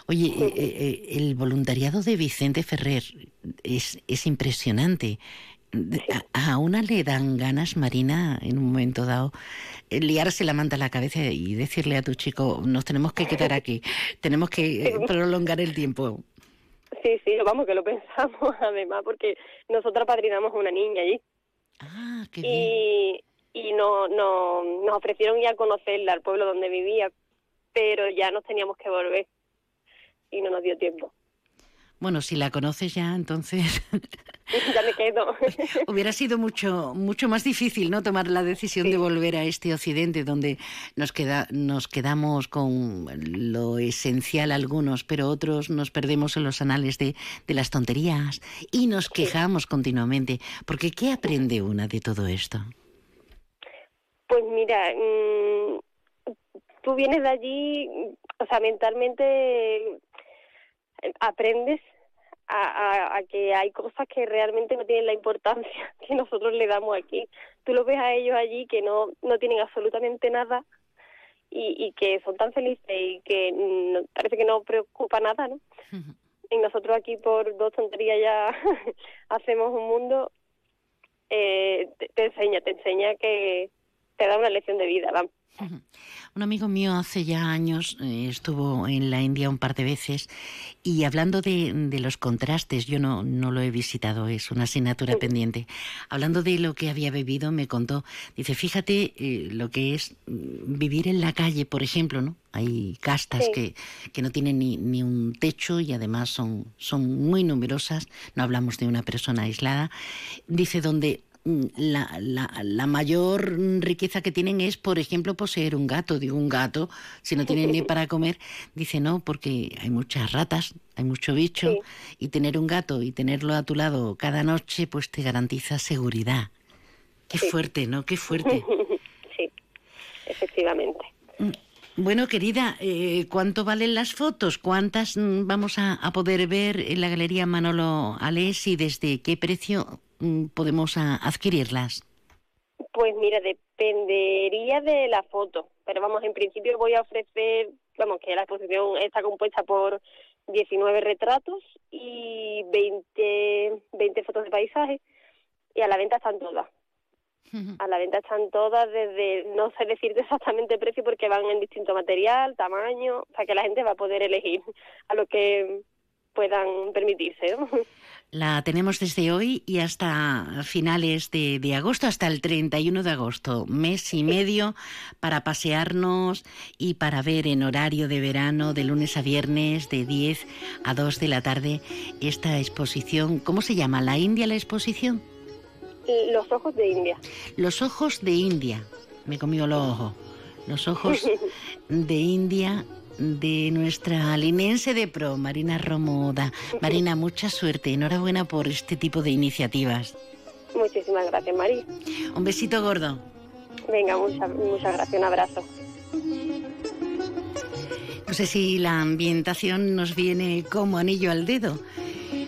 Oye, eh, eh, el voluntariado de Vicente Ferrer es, es impresionante a, una le dan ganas, Marina, en un momento dado, eh, liarse la manta a la cabeza y decirle a tu chico, nos tenemos que quedar aquí, tenemos que eh, prolongar el tiempo. Sí, sí, vamos, que lo pensamos además, porque nosotros padrinamos a una niña allí. Ah, qué bien. Y, y no, no, nos ofrecieron ir a conocerla, al pueblo donde vivía, pero ya nos teníamos que volver y no nos dio tiempo. Bueno, si la conoces ya, entonces ya me quedo. hubiera sido mucho mucho más difícil, ¿no? Tomar la decisión de volver a este occidente donde nos queda nos quedamos con lo esencial algunos, pero otros nos perdemos en los anales de, de las tonterías y nos quejamos continuamente, porque ¿qué aprende una de todo esto? Pues mira, mm, tú vienes de allí, o sea, mentalmente aprendes a, a, que hay cosas que realmente no tienen la importancia que nosotros le damos aquí. Tú lo ves a ellos allí que no, no tienen absolutamente nada y, y que son tan felices y que parece que no preocupa nada, ¿no? Y nosotros aquí por dos tonterías ya hacemos un mundo, eh, te, te, enseña, te enseña que te da una lección de vida, vamos. Un amigo mío hace ya años eh, estuvo en la India un par de veces y hablando de, los contrastes, yo no, no lo he visitado, es una asignatura pendiente. Hablando de lo que había vivido, me contó, dice, fíjate eh, lo que es mm, vivir en la calle, por ejemplo, ¿no? Hay castas que, que, no tienen ni, ni, un techo y además son, son muy numerosas, no hablamos de una persona aislada. Dice, donde la, la, la, mayor riqueza que tienen es, por ejemplo, poseer un gato. Digo, un gato, si no tienen ni para comer, dice no, porque hay muchas ratas, hay mucho bicho, y tener un gato y tenerlo a tu lado cada noche, pues te garantiza seguridad. Qué fuerte, ¿no? Qué fuerte. sí, efectivamente. Mm, bueno, querida, eh, ¿cuánto valen las fotos? ¿Cuántas mm, vamos a, a, poder ver en la Galería Manolo Alés y desde qué precio Mm, podemos adquirirlas? Pues mira, dependería de la foto, pero vamos, en principio voy a ofrecer, vamos, que la exposición está compuesta por 19 retratos y 20, 20 fotos de paisaje y a la venta están todas. A la venta están todas desde, no sé decirte exactamente el precio porque van en distinto material, tamaño, o sea que la gente va a poder elegir a lo que puedan permitirse. ¿no? La tenemos desde hoy y hasta finales de, de, agosto, hasta el 31 de agosto, mes y medio para pasearnos y para ver en horario de verano, de lunes a viernes, de 10 a 2 de la tarde, esta exposición. ¿Cómo se llama? ¿La India la exposición? Los ojos de India. Los ojos de India. Me comió los ojos. Los ojos de India de nuestra linense de pro, Marina Romoda. Marina, mucha suerte. Enhorabuena por este tipo de iniciativas. Muchísimas gracias, María. Un besito gordo. Venga, muchas muchas gracias. Un abrazo. No sé si la ambientación nos viene como anillo al dedo,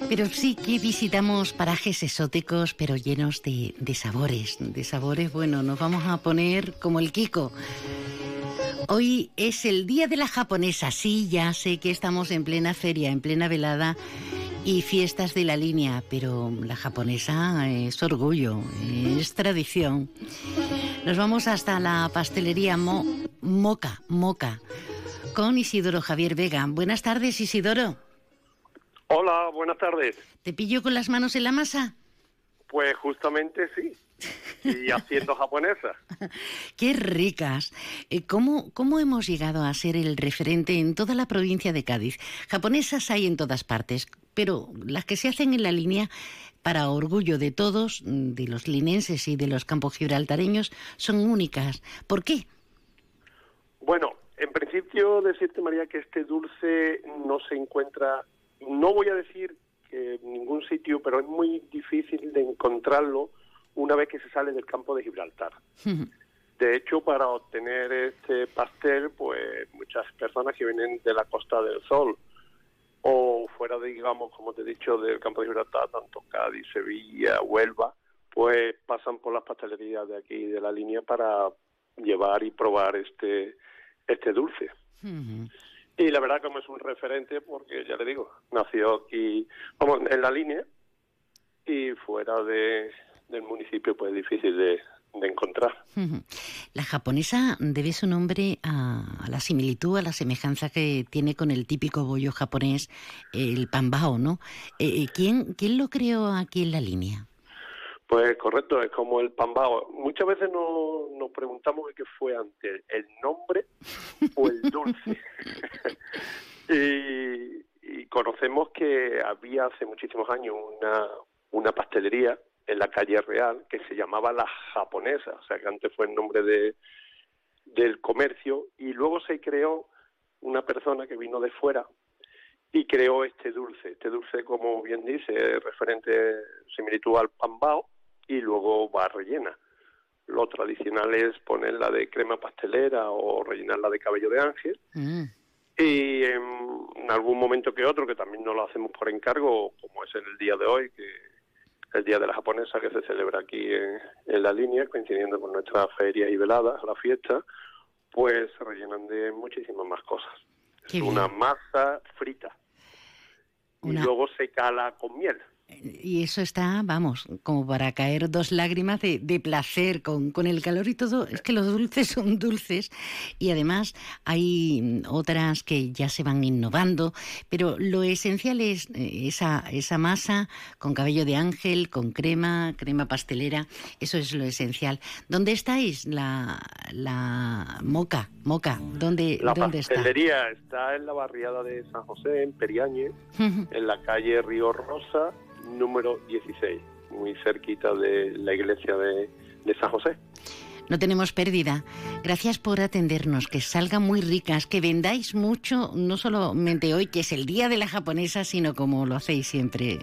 pero sí que visitamos parajes exóticos, pero llenos de, sabores. De sabores, bueno, nos vamos a poner como el Kiko. Hoy es el Día de la Japonesa. Sí, ya sé que estamos en plena feria, en plena velada y fiestas de la línea, pero la japonesa es orgullo, es tradición. Nos vamos hasta la pastelería Mo Moca, Moca, con Isidoro Javier Vega. Buenas tardes, Isidoro. Hola, buenas tardes. ¿Te pillo con las manos en la masa? Pues justamente sí. Y haciendo japonesa. Qué ricas. Eh, ¿Cómo, ¿Cómo hemos llegado a ser el referente en toda la provincia de Cádiz? Japonesas hay en todas partes, pero las que se hacen en la línea, para orgullo de todos, de los linenses y de los campos gibraltareños, son únicas. ¿Por qué? Bueno, en principio decirte, María, que este dulce no se encuentra, no voy a decir que en ningún sitio, pero es muy difícil de encontrarlo una vez que se sale del campo de Gibraltar. De hecho, para obtener este pastel, pues muchas personas que vienen de la Costa del Sol o fuera de, digamos, como te he dicho, del campo de Gibraltar, tanto Cádiz, Sevilla, Huelva, pues pasan por las pastelerías de aquí de la línea para llevar y probar este este dulce. Y la verdad como es un referente porque, ya le digo, nació aquí, vamos, en la línea y fuera de, del municipio pues difícil de, encontrar. La japonesa debe su nombre a, la similitud, a la semejanza que tiene con el típico bollo japonés, el pambao, ¿no? Eh, ¿quién, ¿Quién lo creó aquí en la línea? Pues correcto, es como el pambao. Muchas veces nos, nos preguntamos qué fue antes, el nombre o el dulce. y, y, conocemos que había hace muchísimos años una, una pastelería en la calle Real que se llamaba La Japonesa, o sea que antes fue el nombre de, del comercio y luego se creó una persona que vino de fuera y creó este dulce. Este dulce, como bien dice, es referente similitud al pambao y luego va rellena. Lo tradicional es ponerla de crema pastelera o rellenarla de cabello de ángel. Mm. Y en, en, algún momento que otro, que también no lo hacemos por encargo, como es en el día de hoy, que el Día de la Japonesa que se celebra aquí en, en la línea, coincidiendo con nuestra feria y velada, la fiesta, pues se rellenan de muchísimas más cosas. Qué es bien. una masa frita Una- y luego se cala con miel. Y eso está, vamos, como para caer dos lágrimas de, de placer con, con el calor y todo. Es que los dulces son dulces y además hay mm, otras que ya se van innovando, pero lo esencial es eh, esa, esa masa con cabello de ángel, con crema, crema pastelera, eso es lo esencial. ¿Dónde estáis? La, la moca, moca, ¿dónde, La ¿dónde está? pastelería está en la barriada de San José, en Periañe, en la calle Río Rosa, número 16, muy cerquita de la iglesia de, de San José. No tenemos pérdida. Gracias por atendernos, que salgan muy ricas, que vendáis mucho, no solamente hoy, que es el Día de la Japonesa, sino como lo hacéis siempre.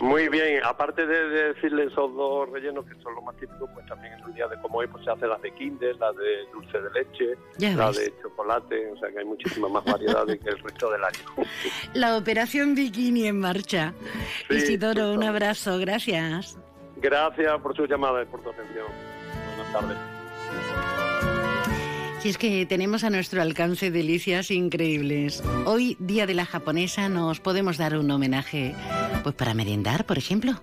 Muy bien, aparte de, de decirle esos dos rellenos que son los más típicos, pues también en un día de como hoy pues se hacen las de Kinder, las de dulce de leche, Ya las ves. de chocolate, o sea que hay muchísimas más variedades que el resto del año. La operación Bikini en marcha. Sí, Isidoro, un abrazo, gracias. Gracias por su llamada y por tu atención. Buenas tardes. Es que tenemos a nuestro alcance delicias increíbles. Hoy, Día de la Japonesa, nos podemos dar un homenaje, pues para merendar, por ejemplo.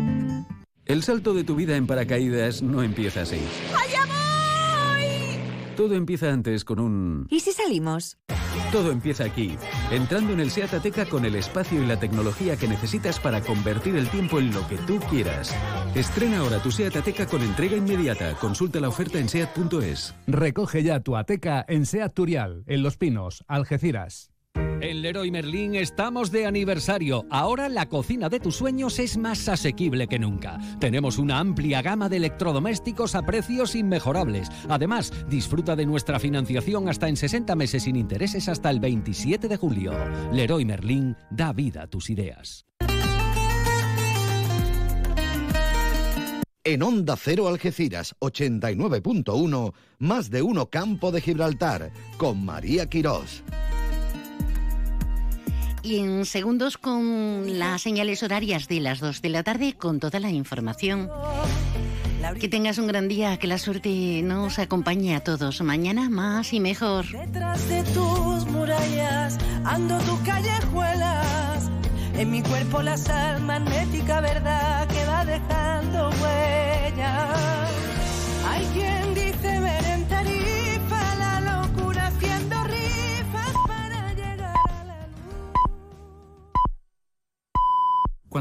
El salto de tu vida en paracaídas no empieza así. ¡Allá voy! Todo empieza antes con un... ¿Y si salimos? Todo empieza aquí, entrando en el SEAT Ateca con el espacio y la tecnología que necesitas para convertir el tiempo en lo que tú quieras. Estrena ahora tu SEAT Ateca con entrega inmediata. Consulta la oferta en SEAT.es. Recoge ya tu Ateca en SEAT Turial, en Los Pinos, Algeciras. En Leroy Merlin estamos de aniversario. Ahora la cocina de tus sueños es más asequible que nunca. Tenemos una amplia gama de electrodomésticos a precios inmejorables. Además, disfruta de nuestra financiación hasta en 60 meses sin intereses hasta el 27 de julio. Leroy Merlin da vida a tus ideas. En Onda Cero Algeciras 89.1, más de uno Campo de Gibraltar, con María Quirós. Y en segundos con las señales horarias de las 2 de la tarde con toda la información. Que tengas un gran día, que la suerte nos acompañe a todos. Mañana más y mejor. Detrás de tus murallas ando tus callejuelas. En mi cuerpo la sal magnética verdad que va dejando huellas. Hay quien dice me